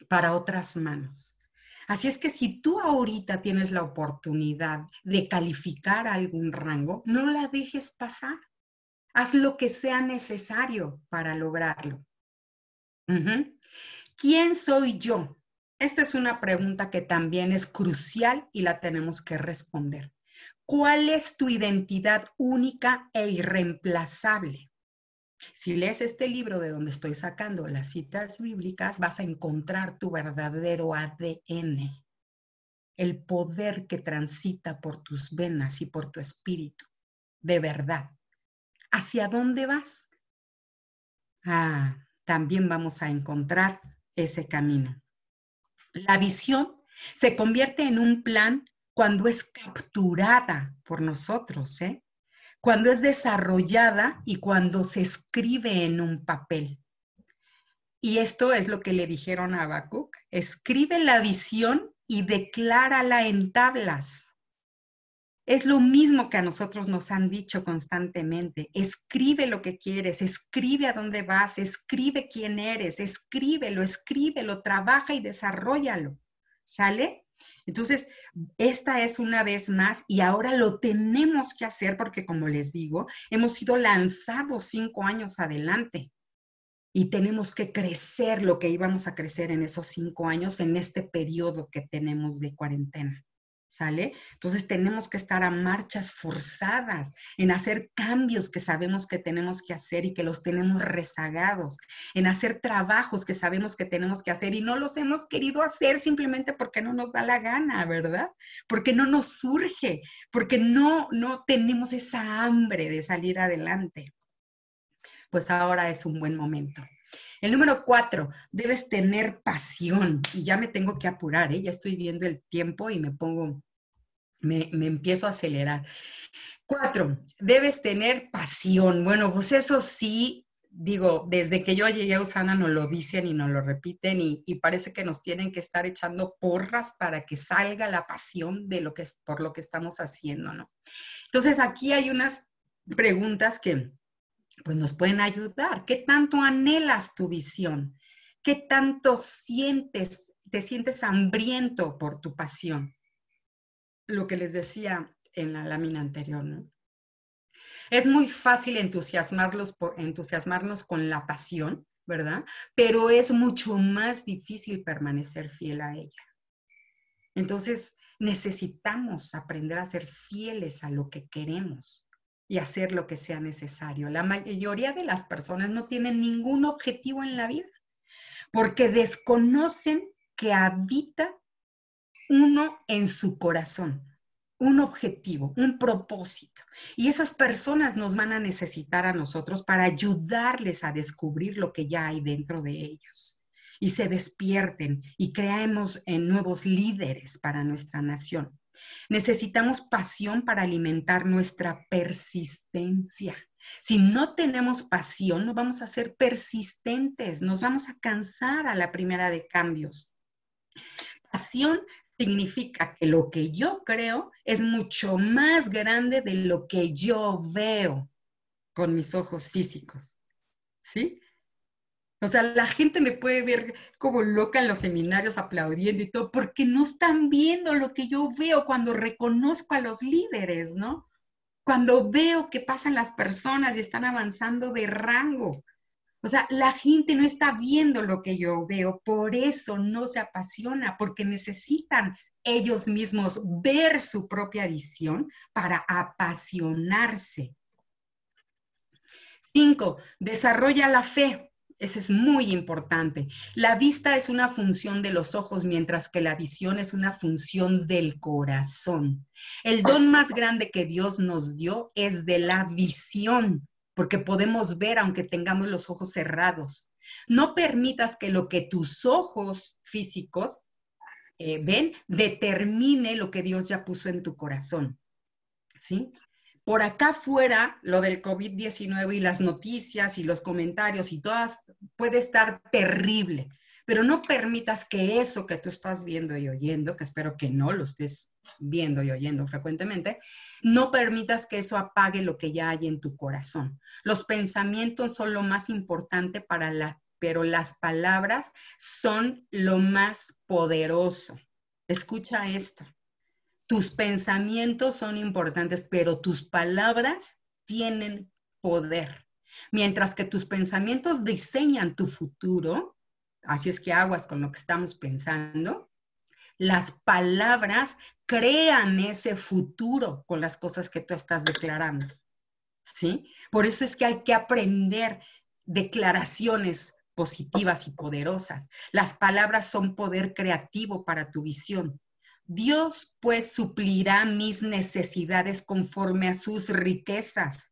para otras manos. Así es que si tú ahorita tienes la oportunidad de calificar algún rango, no la dejes pasar. Haz lo que sea necesario para lograrlo. ¿Quién soy yo? Esta es una pregunta que también es crucial y la tenemos que responder. ¿Cuál es tu identidad única e irreemplazable? Si lees este libro de donde estoy sacando las citas bíblicas, vas a encontrar tu verdadero ADN, el poder que transita por tus venas y por tu espíritu, de verdad. ¿Hacia dónde vas? Ah, también vamos a encontrar ese camino. La visión se convierte en un plan cuando es capturada por nosotros, ¿eh? Cuando es desarrollada y cuando se escribe en un papel. Y esto es lo que le dijeron a Habacuc, escribe la visión y declárala en tablas. Es lo mismo que a nosotros nos han dicho constantemente. Escribe lo que quieres, escribe a dónde vas, escribe quién eres, escríbelo, escríbelo, trabaja y desarrollalo. ¿Sale? Entonces, esta es una vez más y ahora lo tenemos que hacer porque, como les digo, hemos sido lanzados cinco años adelante y tenemos que crecer lo que íbamos a crecer en esos cinco años en este periodo que tenemos de cuarentena. ¿Sale? Entonces tenemos que estar a marchas forzadas en hacer cambios que sabemos que tenemos que hacer y que los tenemos rezagados, en hacer trabajos que sabemos que tenemos que hacer y no los hemos querido hacer simplemente porque no nos da la gana, ¿verdad? Porque no nos surge, porque no, no tenemos esa hambre de salir adelante. Pues ahora es un buen momento. El número cuatro, debes tener pasión. Y ya me tengo que apurar, ¿eh? ya estoy viendo el tiempo y me pongo, me, me empiezo a acelerar. Cuatro, debes tener pasión. Bueno, pues eso sí, digo, desde que yo llegué a Usana nos lo dicen y nos lo repiten y, y, parece que nos tienen que estar echando porras para que salga la pasión de lo que por lo que estamos haciendo, ¿no? Entonces aquí hay unas preguntas que pues nos pueden ayudar. ¿Qué tanto anhelas tu visión? ¿Qué tanto sientes, te sientes hambriento por tu pasión? Lo que les decía en la lámina anterior, ¿no? Es muy fácil entusiasmarlos entusiasmarnos con la pasión, ¿verdad? Pero es mucho más difícil permanecer fiel a ella. Entonces, necesitamos aprender a ser fieles a lo que queremos y hacer lo que sea necesario. La mayoría de las personas no tienen ningún objetivo en la vida porque desconocen que habita uno en su corazón un objetivo, un propósito. Y esas personas nos van a necesitar a nosotros para ayudarles a descubrir lo que ya hay dentro de ellos. Y se despierten y creemos en nuevos líderes para nuestra nación. Necesitamos pasión para alimentar nuestra persistencia. Si no tenemos pasión, no vamos a ser persistentes, nos vamos a cansar a la primera de cambios. Pasión significa que lo que yo creo es mucho más grande de lo que yo veo con mis ojos físicos. ¿Sí? O sea, la gente me puede ver como loca en los seminarios aplaudiendo y todo, porque no están viendo lo que yo veo cuando reconozco a los líderes, ¿no? Cuando veo que pasan las personas y están avanzando de rango. O sea, la gente no está viendo lo que yo veo, por eso no se apasiona, porque necesitan ellos mismos ver su propia visión para apasionarse. Cinco, desarrolla la fe. Este es muy importante. La vista es una función de los ojos, mientras que la visión es una función del corazón. El don más grande que Dios nos dio es de la visión porque podemos ver aunque tengamos los ojos cerrados. No permitas que lo que tus ojos físicos eh, ven determine lo que Dios ya puso en tu corazón. ¿Sí? Por acá fuera, lo del COVID-19 y las noticias y los comentarios y todas, puede estar terrible, pero no permitas que eso que tú estás viendo y oyendo, que espero que no lo estés viendo y oyendo frecuentemente, no permitas que eso apague lo que ya hay en tu corazón. Los pensamientos son lo más importante para la, pero las palabras son lo más poderoso. Escucha esto. Tus pensamientos son importantes, pero tus palabras tienen poder. Mientras que tus pensamientos diseñan tu futuro, así es que aguas con lo que estamos pensando, las palabras crean ese futuro con las cosas que tú estás declarando. ¿Sí? Por eso es que hay que aprender declaraciones positivas y poderosas. Las palabras son poder creativo para tu visión. Dios pues suplirá mis necesidades conforme a sus riquezas.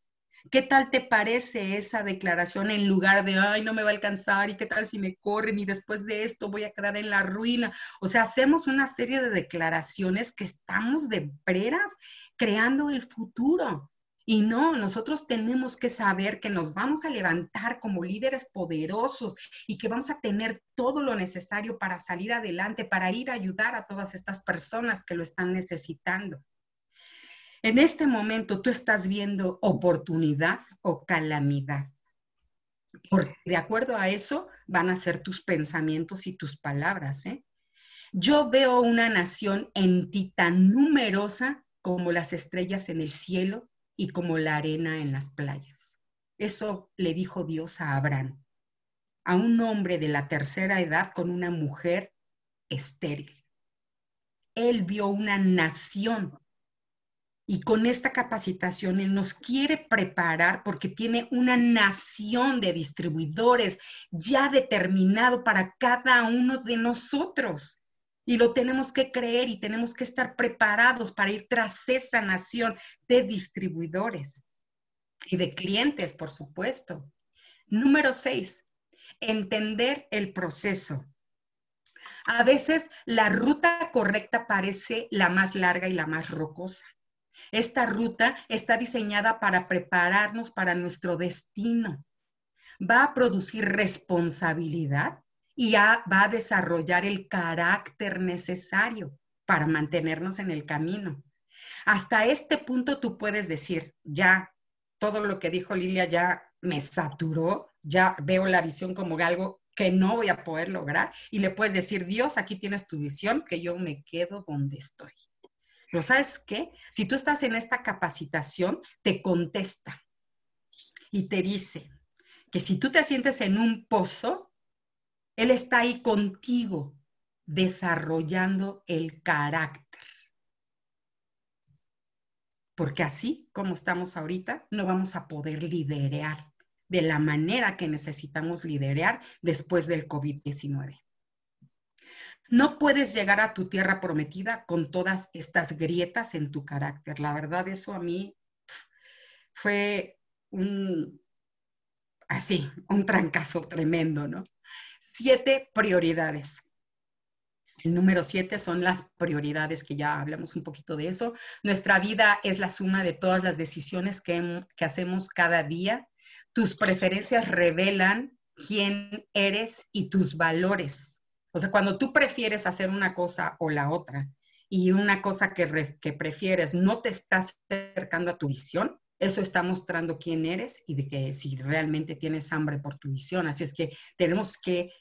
¿Qué tal te parece esa declaración en lugar de, ay, no me va a alcanzar y qué tal si me corren y después de esto voy a quedar en la ruina? O sea, hacemos una serie de declaraciones que estamos de veras creando el futuro. Y no, nosotros tenemos que saber que nos vamos a levantar como líderes poderosos y que vamos a tener todo lo necesario para salir adelante, para ir a ayudar a todas estas personas que lo están necesitando. En este momento tú estás viendo oportunidad o calamidad. Porque de acuerdo a eso van a ser tus pensamientos y tus palabras. ¿eh? Yo veo una nación en ti tan numerosa como las estrellas en el cielo y como la arena en las playas. Eso le dijo Dios a Abraham, a un hombre de la tercera edad con una mujer estéril. Él vio una nación y con esta capacitación Él nos quiere preparar porque tiene una nación de distribuidores ya determinado para cada uno de nosotros. Y lo tenemos que creer y tenemos que estar preparados para ir tras esa nación de distribuidores y de clientes, por supuesto. Número seis, entender el proceso. A veces la ruta correcta parece la más larga y la más rocosa. Esta ruta está diseñada para prepararnos para nuestro destino. Va a producir responsabilidad y va a desarrollar el carácter necesario para mantenernos en el camino. Hasta este punto tú puedes decir, ya, todo lo que dijo Lilia ya me saturó, ya veo la visión como algo que no voy a poder lograr y le puedes decir, Dios, aquí tienes tu visión, que yo me quedo donde estoy. Pero sabes qué? Si tú estás en esta capacitación, te contesta y te dice que si tú te sientes en un pozo, Él está ahí contigo, desarrollando el carácter. Porque así como estamos ahorita, no vamos a poder liderar de la manera que necesitamos liderar después del COVID-19. No puedes llegar a tu tierra prometida con todas estas grietas en tu carácter. La verdad, eso a mí fue un, así, un trancazo tremendo, ¿no? Siete prioridades. El número siete son las prioridades, que ya hablamos un poquito de eso. Nuestra vida es la suma de todas las decisiones que, que hacemos cada día. Tus preferencias revelan quién eres y tus valores. O sea, cuando tú prefieres hacer una cosa o la otra y una cosa que, que prefieres no te está acercando a tu visión, eso está mostrando quién eres y de que si realmente tienes hambre por tu visión. Así es que tenemos que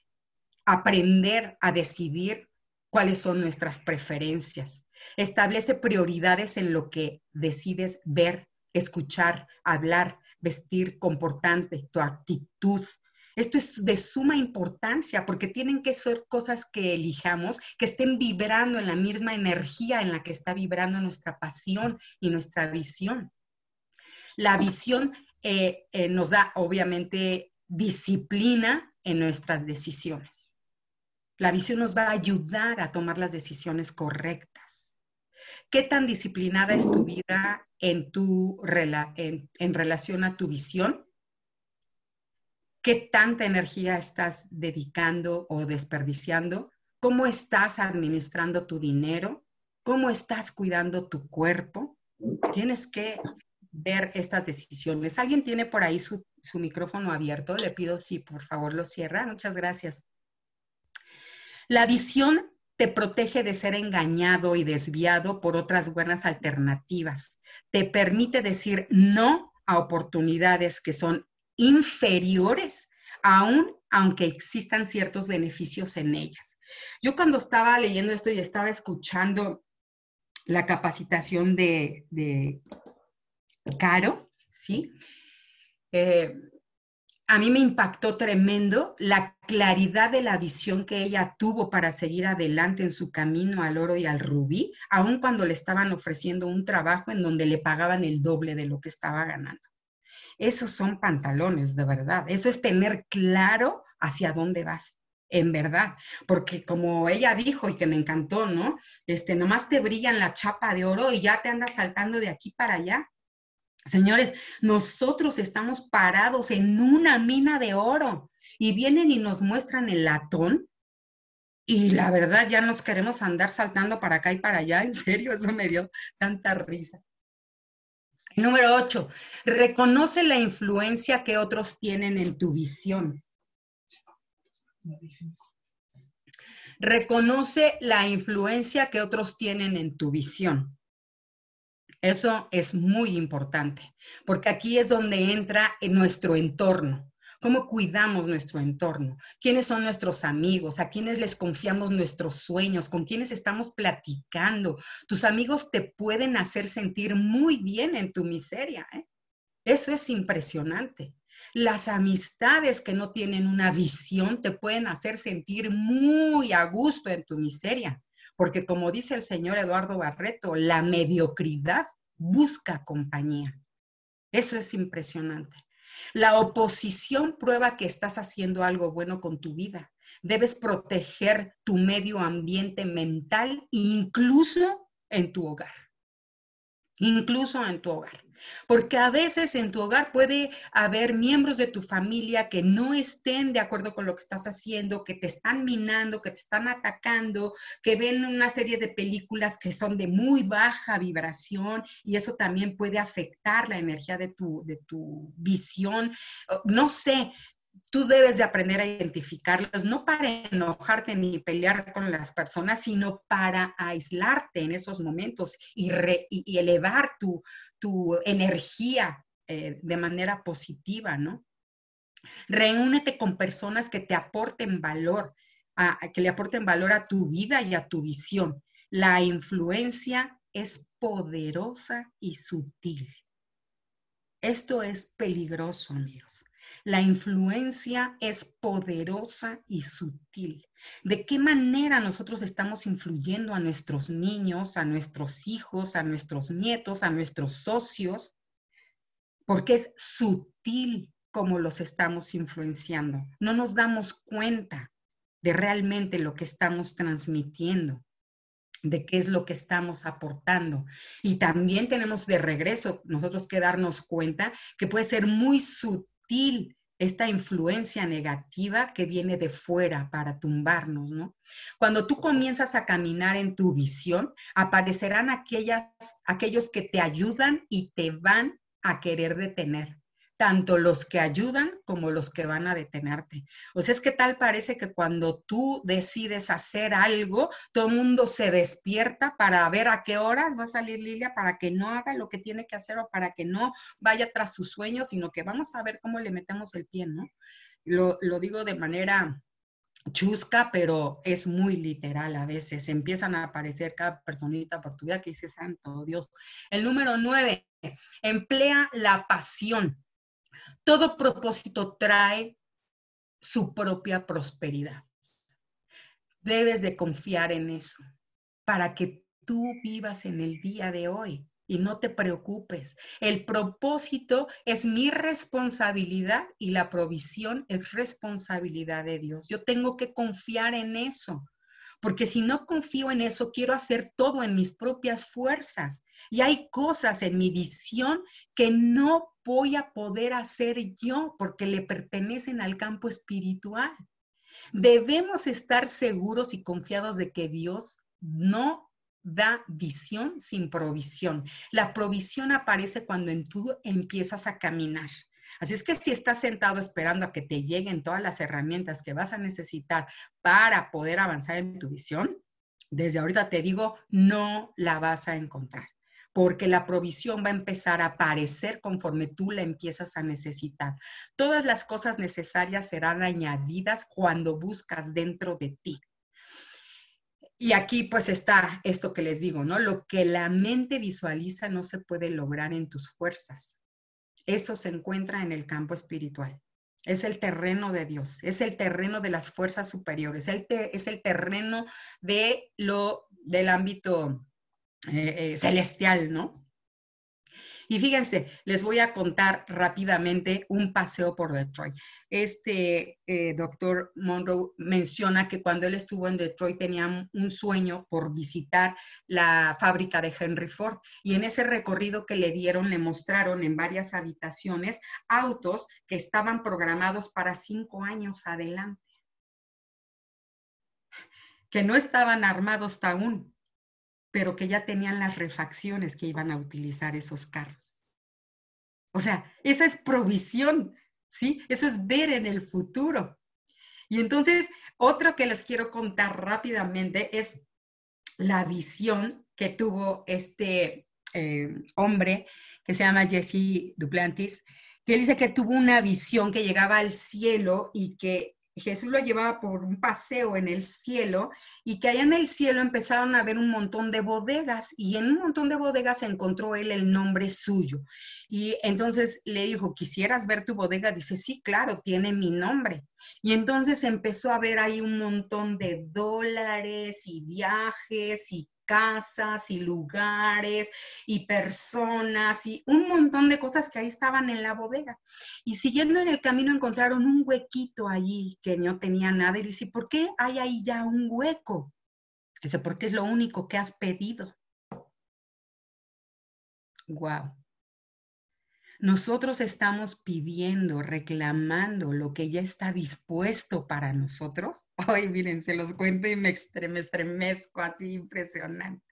aprender a decidir cuáles son nuestras preferencias. Establece prioridades en lo que decides ver, escuchar, hablar, vestir, comportante, tu actitud, esto es de suma importancia porque tienen que ser cosas que elijamos, que estén vibrando en la misma energía en la que está vibrando nuestra pasión y nuestra visión. La visión eh, eh, nos da obviamente disciplina en nuestras decisiones. La visión nos va a ayudar a tomar las decisiones correctas. ¿Qué tan disciplinada es tu vida en, tu, en relación a tu visión? qué tanta energía estás dedicando o desperdiciando, cómo estás administrando tu dinero, cómo estás cuidando tu cuerpo. Tienes que ver estas decisiones. ¿Alguien tiene por ahí su, micrófono abierto? Le pido si por favor lo cierra. Muchas gracias. La visión te protege de ser engañado y desviado por otras buenas alternativas. Te permite decir no a oportunidades que son inferiores, aún aunque existan ciertos beneficios en ellas. Yo cuando estaba leyendo esto y estaba escuchando la capacitación de, Caro, ¿sí? Eh, a mí me impactó tremendo la claridad de la visión que ella tuvo para seguir adelante en su camino al oro y al rubí, aun cuando le estaban ofreciendo un trabajo en donde le pagaban el doble de lo que estaba ganando. Esos son pantalones, de verdad. Eso es tener claro hacia dónde vas, en verdad. Porque como ella dijo y que me encantó, ¿no? Este, nomás te brillan la chapa de oro y ya te andas saltando de aquí para allá. Señores, nosotros estamos parados en una mina de oro y vienen y nos muestran el latón y la verdad ya nos queremos andar saltando para acá y para allá. En serio, eso me dio tanta risa. Número ocho, reconoce la influencia que otros tienen en tu visión. Reconoce la influencia que otros tienen en tu visión. Eso es muy importante, porque aquí es donde entra en nuestro entorno cómo cuidamos nuestro entorno, quiénes son nuestros amigos, a quiénes les confiamos nuestros sueños, con quiénes estamos platicando. Tus amigos te pueden hacer sentir muy bien en tu miseria. ¿eh? Eso es impresionante. Las amistades que no tienen una visión te pueden hacer sentir muy a gusto en tu miseria, porque como dice el señor Eduardo Barreto, la mediocridad busca compañía. Eso es impresionante. La oposición prueba que estás haciendo algo bueno con tu vida. Debes proteger tu medio ambiente mental incluso en tu hogar. Incluso en tu hogar. Porque a veces en tu hogar puede haber miembros de tu familia que no estén de acuerdo con lo que estás haciendo, que te están minando, que te están atacando, que ven una serie de películas que son de muy baja vibración y eso también puede afectar la energía de tu, de tu visión. No sé, tú debes de aprender a identificarlas, no para enojarte ni pelear con las personas, sino para aislarte en esos momentos y, elevar tu, tu energía eh, de manera positiva, ¿no? Reúnete con personas que te aporten valor, que le aporten valor a tu vida y a tu visión. La influencia es poderosa y sutil. Esto es peligroso, amigos. La influencia es poderosa y sutil. ¿De qué manera nosotros estamos influyendo a nuestros niños, a nuestros hijos, a nuestros nietos, a nuestros socios? Porque es sutil como los estamos influenciando. No nos damos cuenta de realmente lo que estamos transmitiendo de qué es lo que estamos aportando. Y también tenemos de regreso nosotros que darnos cuenta que puede ser muy sutil esta influencia negativa que viene de fuera para tumbarnos, ¿no? Cuando tú comienzas a caminar en tu visión, aparecerán aquellas, aquellos que te ayudan y te van a querer detener tanto los que ayudan como los que van a detenerte. O sea, es que tal parece que cuando tú decides hacer algo, todo el mundo se despierta para ver a qué horas va a salir Lilia para que no haga lo que tiene que hacer o para que no vaya tras sus sueños, sino que vamos a ver cómo le metemos el pie, ¿no? Lo, lo digo de manera chusca, pero es muy literal a veces. Empiezan a aparecer cada personita por tu vida que dice, santo Dios. El número nueve, emplea la pasión. Todo propósito trae su propia prosperidad. Debes de confiar en eso para que tú vivas en el día de hoy y no te preocupes. El propósito es mi responsabilidad y la provisión es responsabilidad de Dios. Yo tengo que confiar en eso, porque si no confío en eso, quiero hacer todo en mis propias fuerzas. Y hay cosas en mi visión que no voy a poder hacer yo porque le pertenecen al campo espiritual. Debemos estar seguros y confiados de que Dios no da visión sin provisión. La provisión aparece cuando tú empiezas a caminar. Así es que si estás sentado esperando a que te lleguen todas las herramientas que vas a necesitar para poder avanzar en tu visión, desde ahorita te digo, no la vas a encontrar porque la provisión va a empezar a aparecer conforme tú la empiezas a necesitar. Todas las cosas necesarias serán añadidas cuando buscas dentro de ti. Y aquí pues está esto que les digo, ¿no? Lo que la mente visualiza no se puede lograr en tus fuerzas. Eso se encuentra en el campo espiritual. Es el terreno de Dios, es el terreno de las fuerzas superiores, es el terreno de lo, del ámbito eh, eh, celestial, ¿no? Y fíjense, les voy a contar rápidamente un paseo por Detroit. Este eh, doctor Monroe menciona que cuando él estuvo en Detroit tenía un sueño por visitar la fábrica de Henry Ford y en ese recorrido que le dieron le mostraron en varias habitaciones autos que estaban programados para cinco años adelante, que no estaban armados aún pero que ya tenían las refacciones que iban a utilizar esos carros. O sea, esa es provisión, ¿sí? Eso es ver en el futuro. Y entonces, otro que les quiero contar rápidamente es la visión que tuvo este eh, hombre que se llama Jesse Duplantis, que él dice que tuvo una visión que llegaba al cielo y que Jesús lo llevaba por un paseo en el cielo y que allá en el cielo empezaron a ver un montón de bodegas y en un montón de bodegas encontró él el nombre suyo. Y entonces le dijo, ¿quisieras ver tu bodega? Dice, sí, claro, tiene mi nombre. Y entonces empezó a ver ahí un montón de dólares y viajes y casas y lugares y personas y un montón de cosas que ahí estaban en la bodega. Y siguiendo en el camino encontraron un huequito allí que no tenía nada y dice, ¿por qué hay ahí ya un hueco? Dice, porque es lo único que has pedido. Wow. Nosotros estamos pidiendo, reclamando lo que ya está dispuesto para nosotros. <laughs> Ay, miren, se los cuento y me estremezco así impresionante.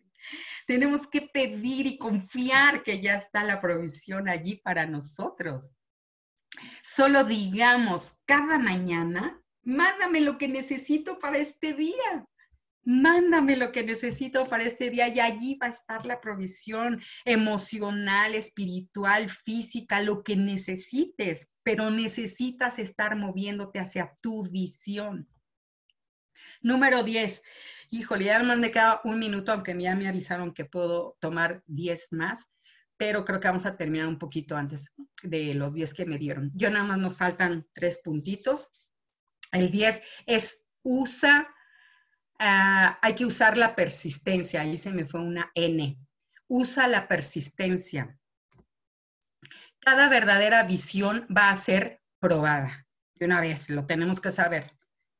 Tenemos que pedir y confiar que ya está la provisión allí para nosotros. Solo digamos cada mañana, mándame lo que necesito para este día. Mándame lo que necesito para este día y allí va a estar la provisión emocional, espiritual, física, lo que necesites, pero necesitas estar moviéndote hacia tu visión. Número 10. Híjole, ya me queda un minuto, aunque ya me avisaron que puedo tomar 10 más, pero creo que vamos a terminar un poquito antes de los 10 que me dieron. Yo nada más nos faltan tres puntitos. El 10 es usa Ah, hay que usar la persistencia, ahí se me fue una N. Usa la persistencia. Cada verdadera visión va a ser probada. De una vez, lo tenemos que saber.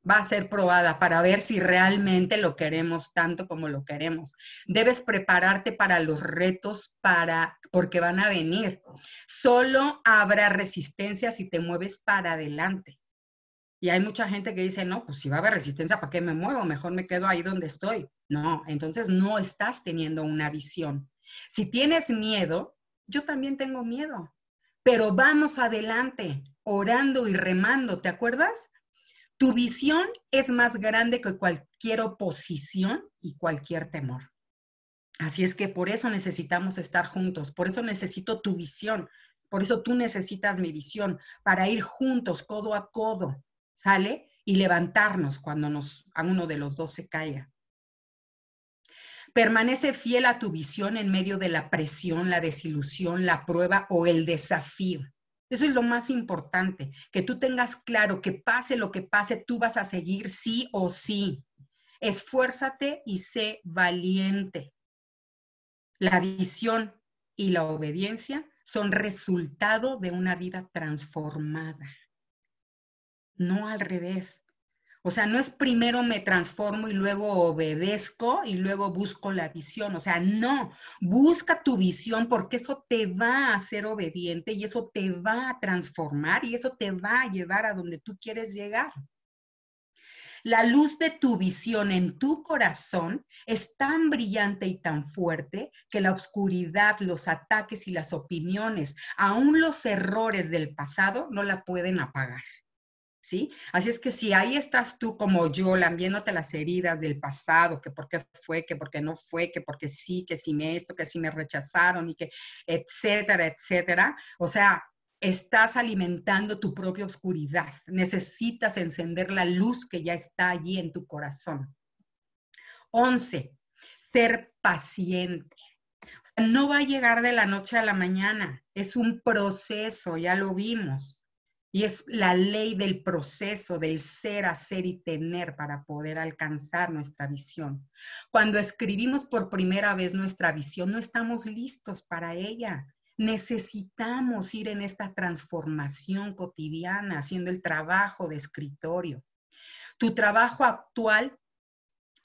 Va a ser probada para ver si realmente lo queremos tanto como lo queremos. Debes prepararte para los retos para porque van a venir. Solo habrá resistencia si te mueves para adelante. Y hay mucha gente que dice, no, pues si va a haber resistencia, ¿para qué me muevo? Mejor me quedo ahí donde estoy. No, entonces no estás teniendo una visión. Si tienes miedo, yo también tengo miedo, pero vamos adelante, orando y remando, ¿te acuerdas? Tu visión es más grande que cualquier oposición y cualquier temor. Así es que por eso necesitamos estar juntos, por eso necesito tu visión, por eso tú necesitas mi visión, para ir juntos, codo a codo, ¿sale? Y levantarnos cuando nos, a uno de los dos se caiga. Permanece fiel a tu visión en medio de la presión, la desilusión, la prueba o el desafío. Eso es lo más importante, que tú tengas claro que pase lo que pase, tú vas a seguir sí o sí. Esfuérzate y sé valiente. La visión y la obediencia son resultado de una vida transformada no al revés. O sea, no es primero me transformo y luego obedezco y luego busco la visión. O sea, no, busca tu visión porque eso te va a hacer obediente y eso te va a transformar y eso te va a llevar a donde tú quieres llegar. La luz de tu visión en tu corazón es tan brillante y tan fuerte que la oscuridad, los ataques y las opiniones, aún los errores del pasado, no la pueden apagar. ¿Sí? Así es que si ahí estás tú como yo, lambiéndote las heridas del pasado, que por qué fue, que por qué no fue, que porque sí, que si me esto, que si me rechazaron y que etcétera, etcétera, o sea, estás alimentando tu propia oscuridad. Necesitas encender la luz que ya está allí en tu corazón. Once, ser paciente. No va a llegar de la noche a la mañana, es un proceso, ya lo vimos. Y es la ley del proceso del ser, hacer y tener para poder alcanzar nuestra visión. Cuando escribimos por primera vez nuestra visión, no estamos listos para ella. Necesitamos ir en esta transformación cotidiana, haciendo el trabajo de escritorio. Tu trabajo actual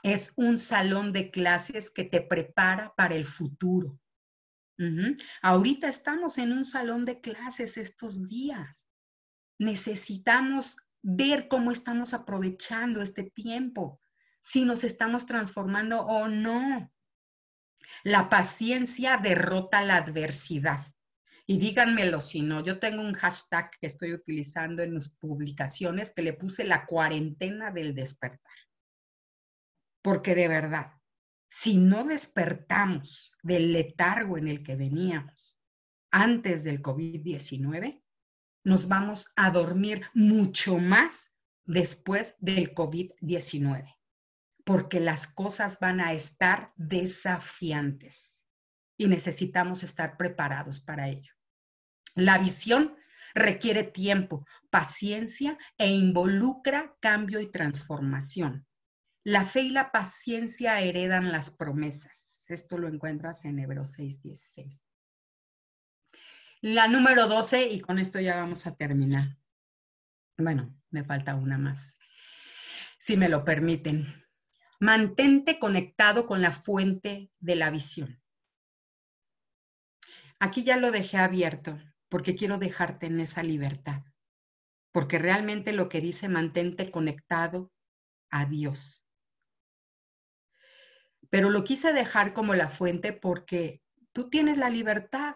es un salón de clases que te prepara para el futuro. Ahorita estamos en un salón de clases estos días necesitamos ver cómo estamos aprovechando este tiempo, si nos estamos transformando o no. La paciencia derrota la adversidad. Y díganmelo si no, yo tengo un hashtag que estoy utilizando en mis publicaciones que le puse la cuarentena del despertar. Porque de verdad, si no despertamos del letargo en el que veníamos antes del COVID-19, nos vamos a dormir mucho más después del COVID-19, porque las cosas van a estar desafiantes y necesitamos estar preparados para ello. La visión requiere tiempo, paciencia e involucra cambio y transformación. La fe y la paciencia heredan las promesas. Esto lo encuentras en Hebreos 6:16. La número 12, y con esto ya vamos a terminar. Bueno, me falta una más, si me lo permiten. Mantente conectado con la fuente de la visión. Aquí ya lo dejé abierto porque quiero dejarte en esa libertad, porque realmente lo que dice mantente conectado a Dios. Pero lo quise dejar como la fuente porque tú tienes la libertad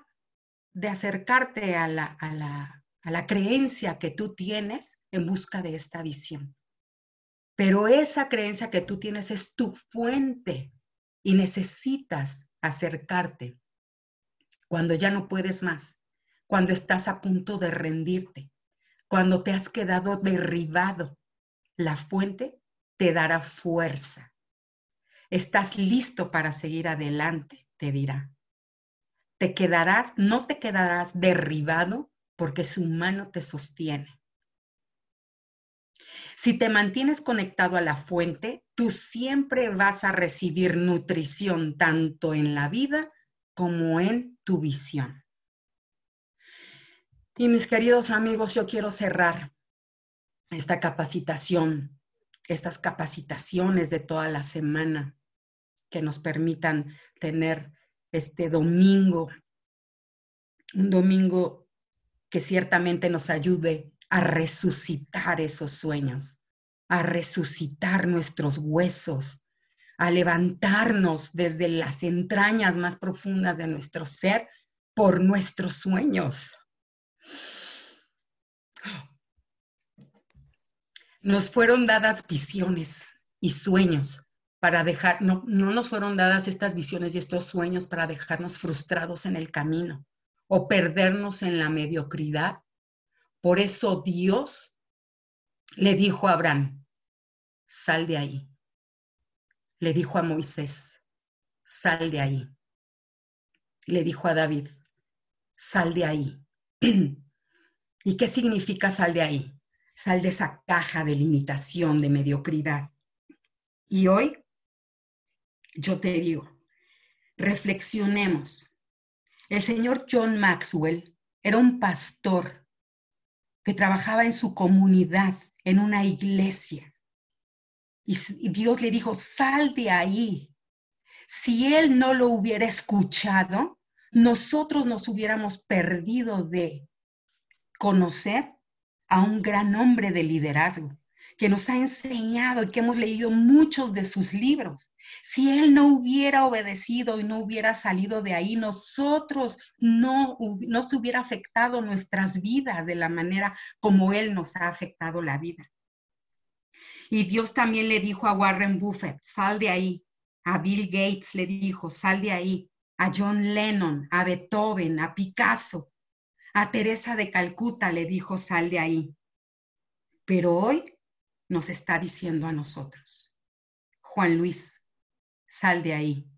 de acercarte a la, a la, a la creencia que tú tienes en busca de esta visión. pero esa creencia que tú tienes es tu fuente y necesitas acercarte cuando ya no puedes más, cuando estás a punto de rendirte, cuando te has quedado derribado. La fuente te dará fuerza. Estás listo para seguir adelante, te dirá. Te quedarás, no te quedarás derribado porque su mano te sostiene. Si te mantienes conectado a la fuente, tú siempre vas a recibir nutrición tanto en la vida como en tu visión. Y mis queridos amigos, yo quiero cerrar esta capacitación, estas capacitaciones de toda la semana que nos permitan tener este domingo, un domingo que ciertamente nos ayude a resucitar esos sueños, a resucitar nuestros huesos, a levantarnos desde las entrañas más profundas de nuestro ser por nuestros sueños. Nos fueron dadas visiones y sueños para dejar, no, no nos fueron dadas estas visiones y estos sueños para dejarnos frustrados en el camino o perdernos en la mediocridad por eso Dios le dijo a Abraham, sal de ahí. Le dijo a Moisés, sal de ahí. Le dijo a David, sal de ahí. <clears throat> ¿Y qué significa sal de ahí? Sal de esa caja de limitación, de mediocridad. Y hoy yo te digo, reflexionemos. El señor John Maxwell era un pastor que trabajaba en su comunidad, en una iglesia. Y, Dios le dijo, sal de ahí. Si él no lo hubiera escuchado, nosotros nos hubiéramos perdido de conocer a un gran hombre de liderazgo que nos ha enseñado y que hemos leído muchos de sus libros. Si Él no hubiera obedecido y no hubiera salido de ahí, nosotros no, no se hubiera afectado nuestras vidas de la manera como Él nos ha afectado la vida. Y Dios también le dijo a Warren Buffett, sal de ahí. A Bill Gates le dijo, sal de ahí. A John Lennon, a Beethoven, a Picasso, a Teresa de Calcuta le dijo, sal de ahí. Pero hoy nos está diciendo a nosotros. Juan Luis, sal de ahí.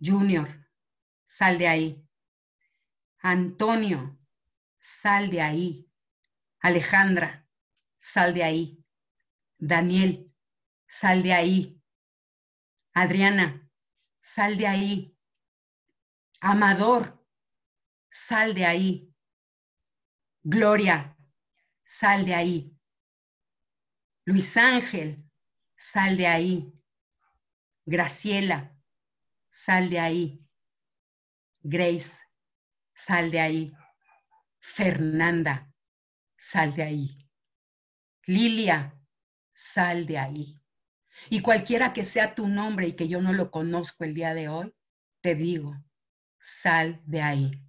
Junior, sal de ahí. Antonio, sal de ahí. Alejandra, sal de ahí. Daniel, sal de ahí. Adriana, sal de ahí. Amador, sal de ahí. Gloria, sal de ahí. Luis Ángel, sal de ahí. Graciela, sal de ahí. Grace, sal de ahí. Fernanda, sal de ahí. Lilia, sal de ahí. Y cualquiera que sea tu nombre y que yo no lo conozco el día de hoy, te digo, sal de ahí.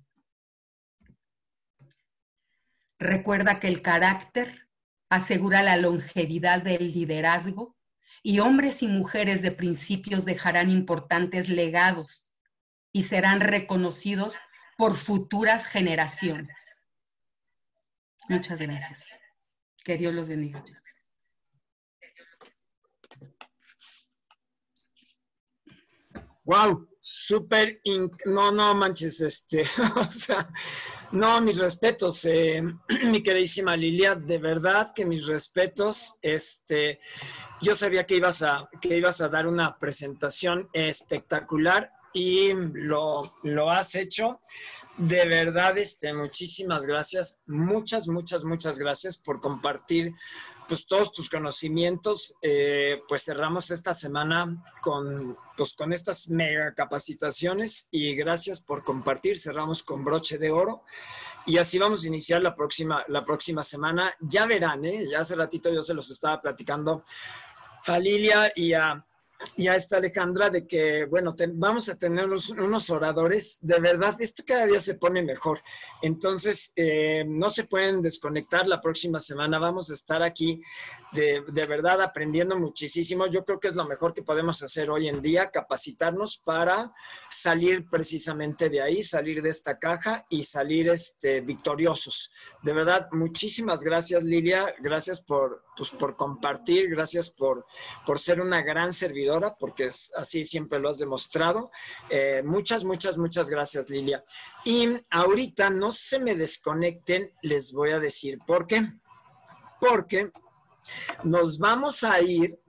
Recuerda que el carácter asegura la longevidad del liderazgo y hombres y mujeres de principios dejarán importantes legados y serán reconocidos por futuras generaciones. Muchas gracias. Que Dios los bendiga. Wow, súper, no, no manches, este, <laughs> o sea, no, mis respetos, eh, <clears throat> mi queridísima Lilia, de verdad que mis respetos. Este, yo sabía que ibas a, que ibas a dar una presentación espectacular y lo, lo has hecho. De verdad, este, muchísimas gracias. Muchas, muchas, muchas gracias por compartir pues todos tus conocimientos, eh, pues cerramos esta semana con, pues, con estas mega capacitaciones y gracias por compartir, cerramos con broche de oro y así vamos a iniciar la próxima, la próxima semana. Ya verán, ¿eh? ya hace ratito yo se los estaba platicando a Lilia y a, ya está Alejandra de que, bueno, vamos a tener unos, oradores. De verdad, esto cada día se pone mejor. Entonces, eh, no se pueden desconectar la próxima semana. Vamos a estar aquí de, de, verdad aprendiendo muchísimo. Yo creo que es lo mejor que podemos hacer hoy en día, capacitarnos para salir precisamente de ahí, salir de esta caja y salir este, victoriosos. De verdad, muchísimas gracias, Lilia. Gracias por, pues, por compartir, gracias por, por ser una gran servidora, porque así siempre lo has demostrado. Eh, muchas, muchas, muchas gracias, Lilia. Y ahorita no se me desconecten, les voy a decir por qué. Porque nos vamos a ir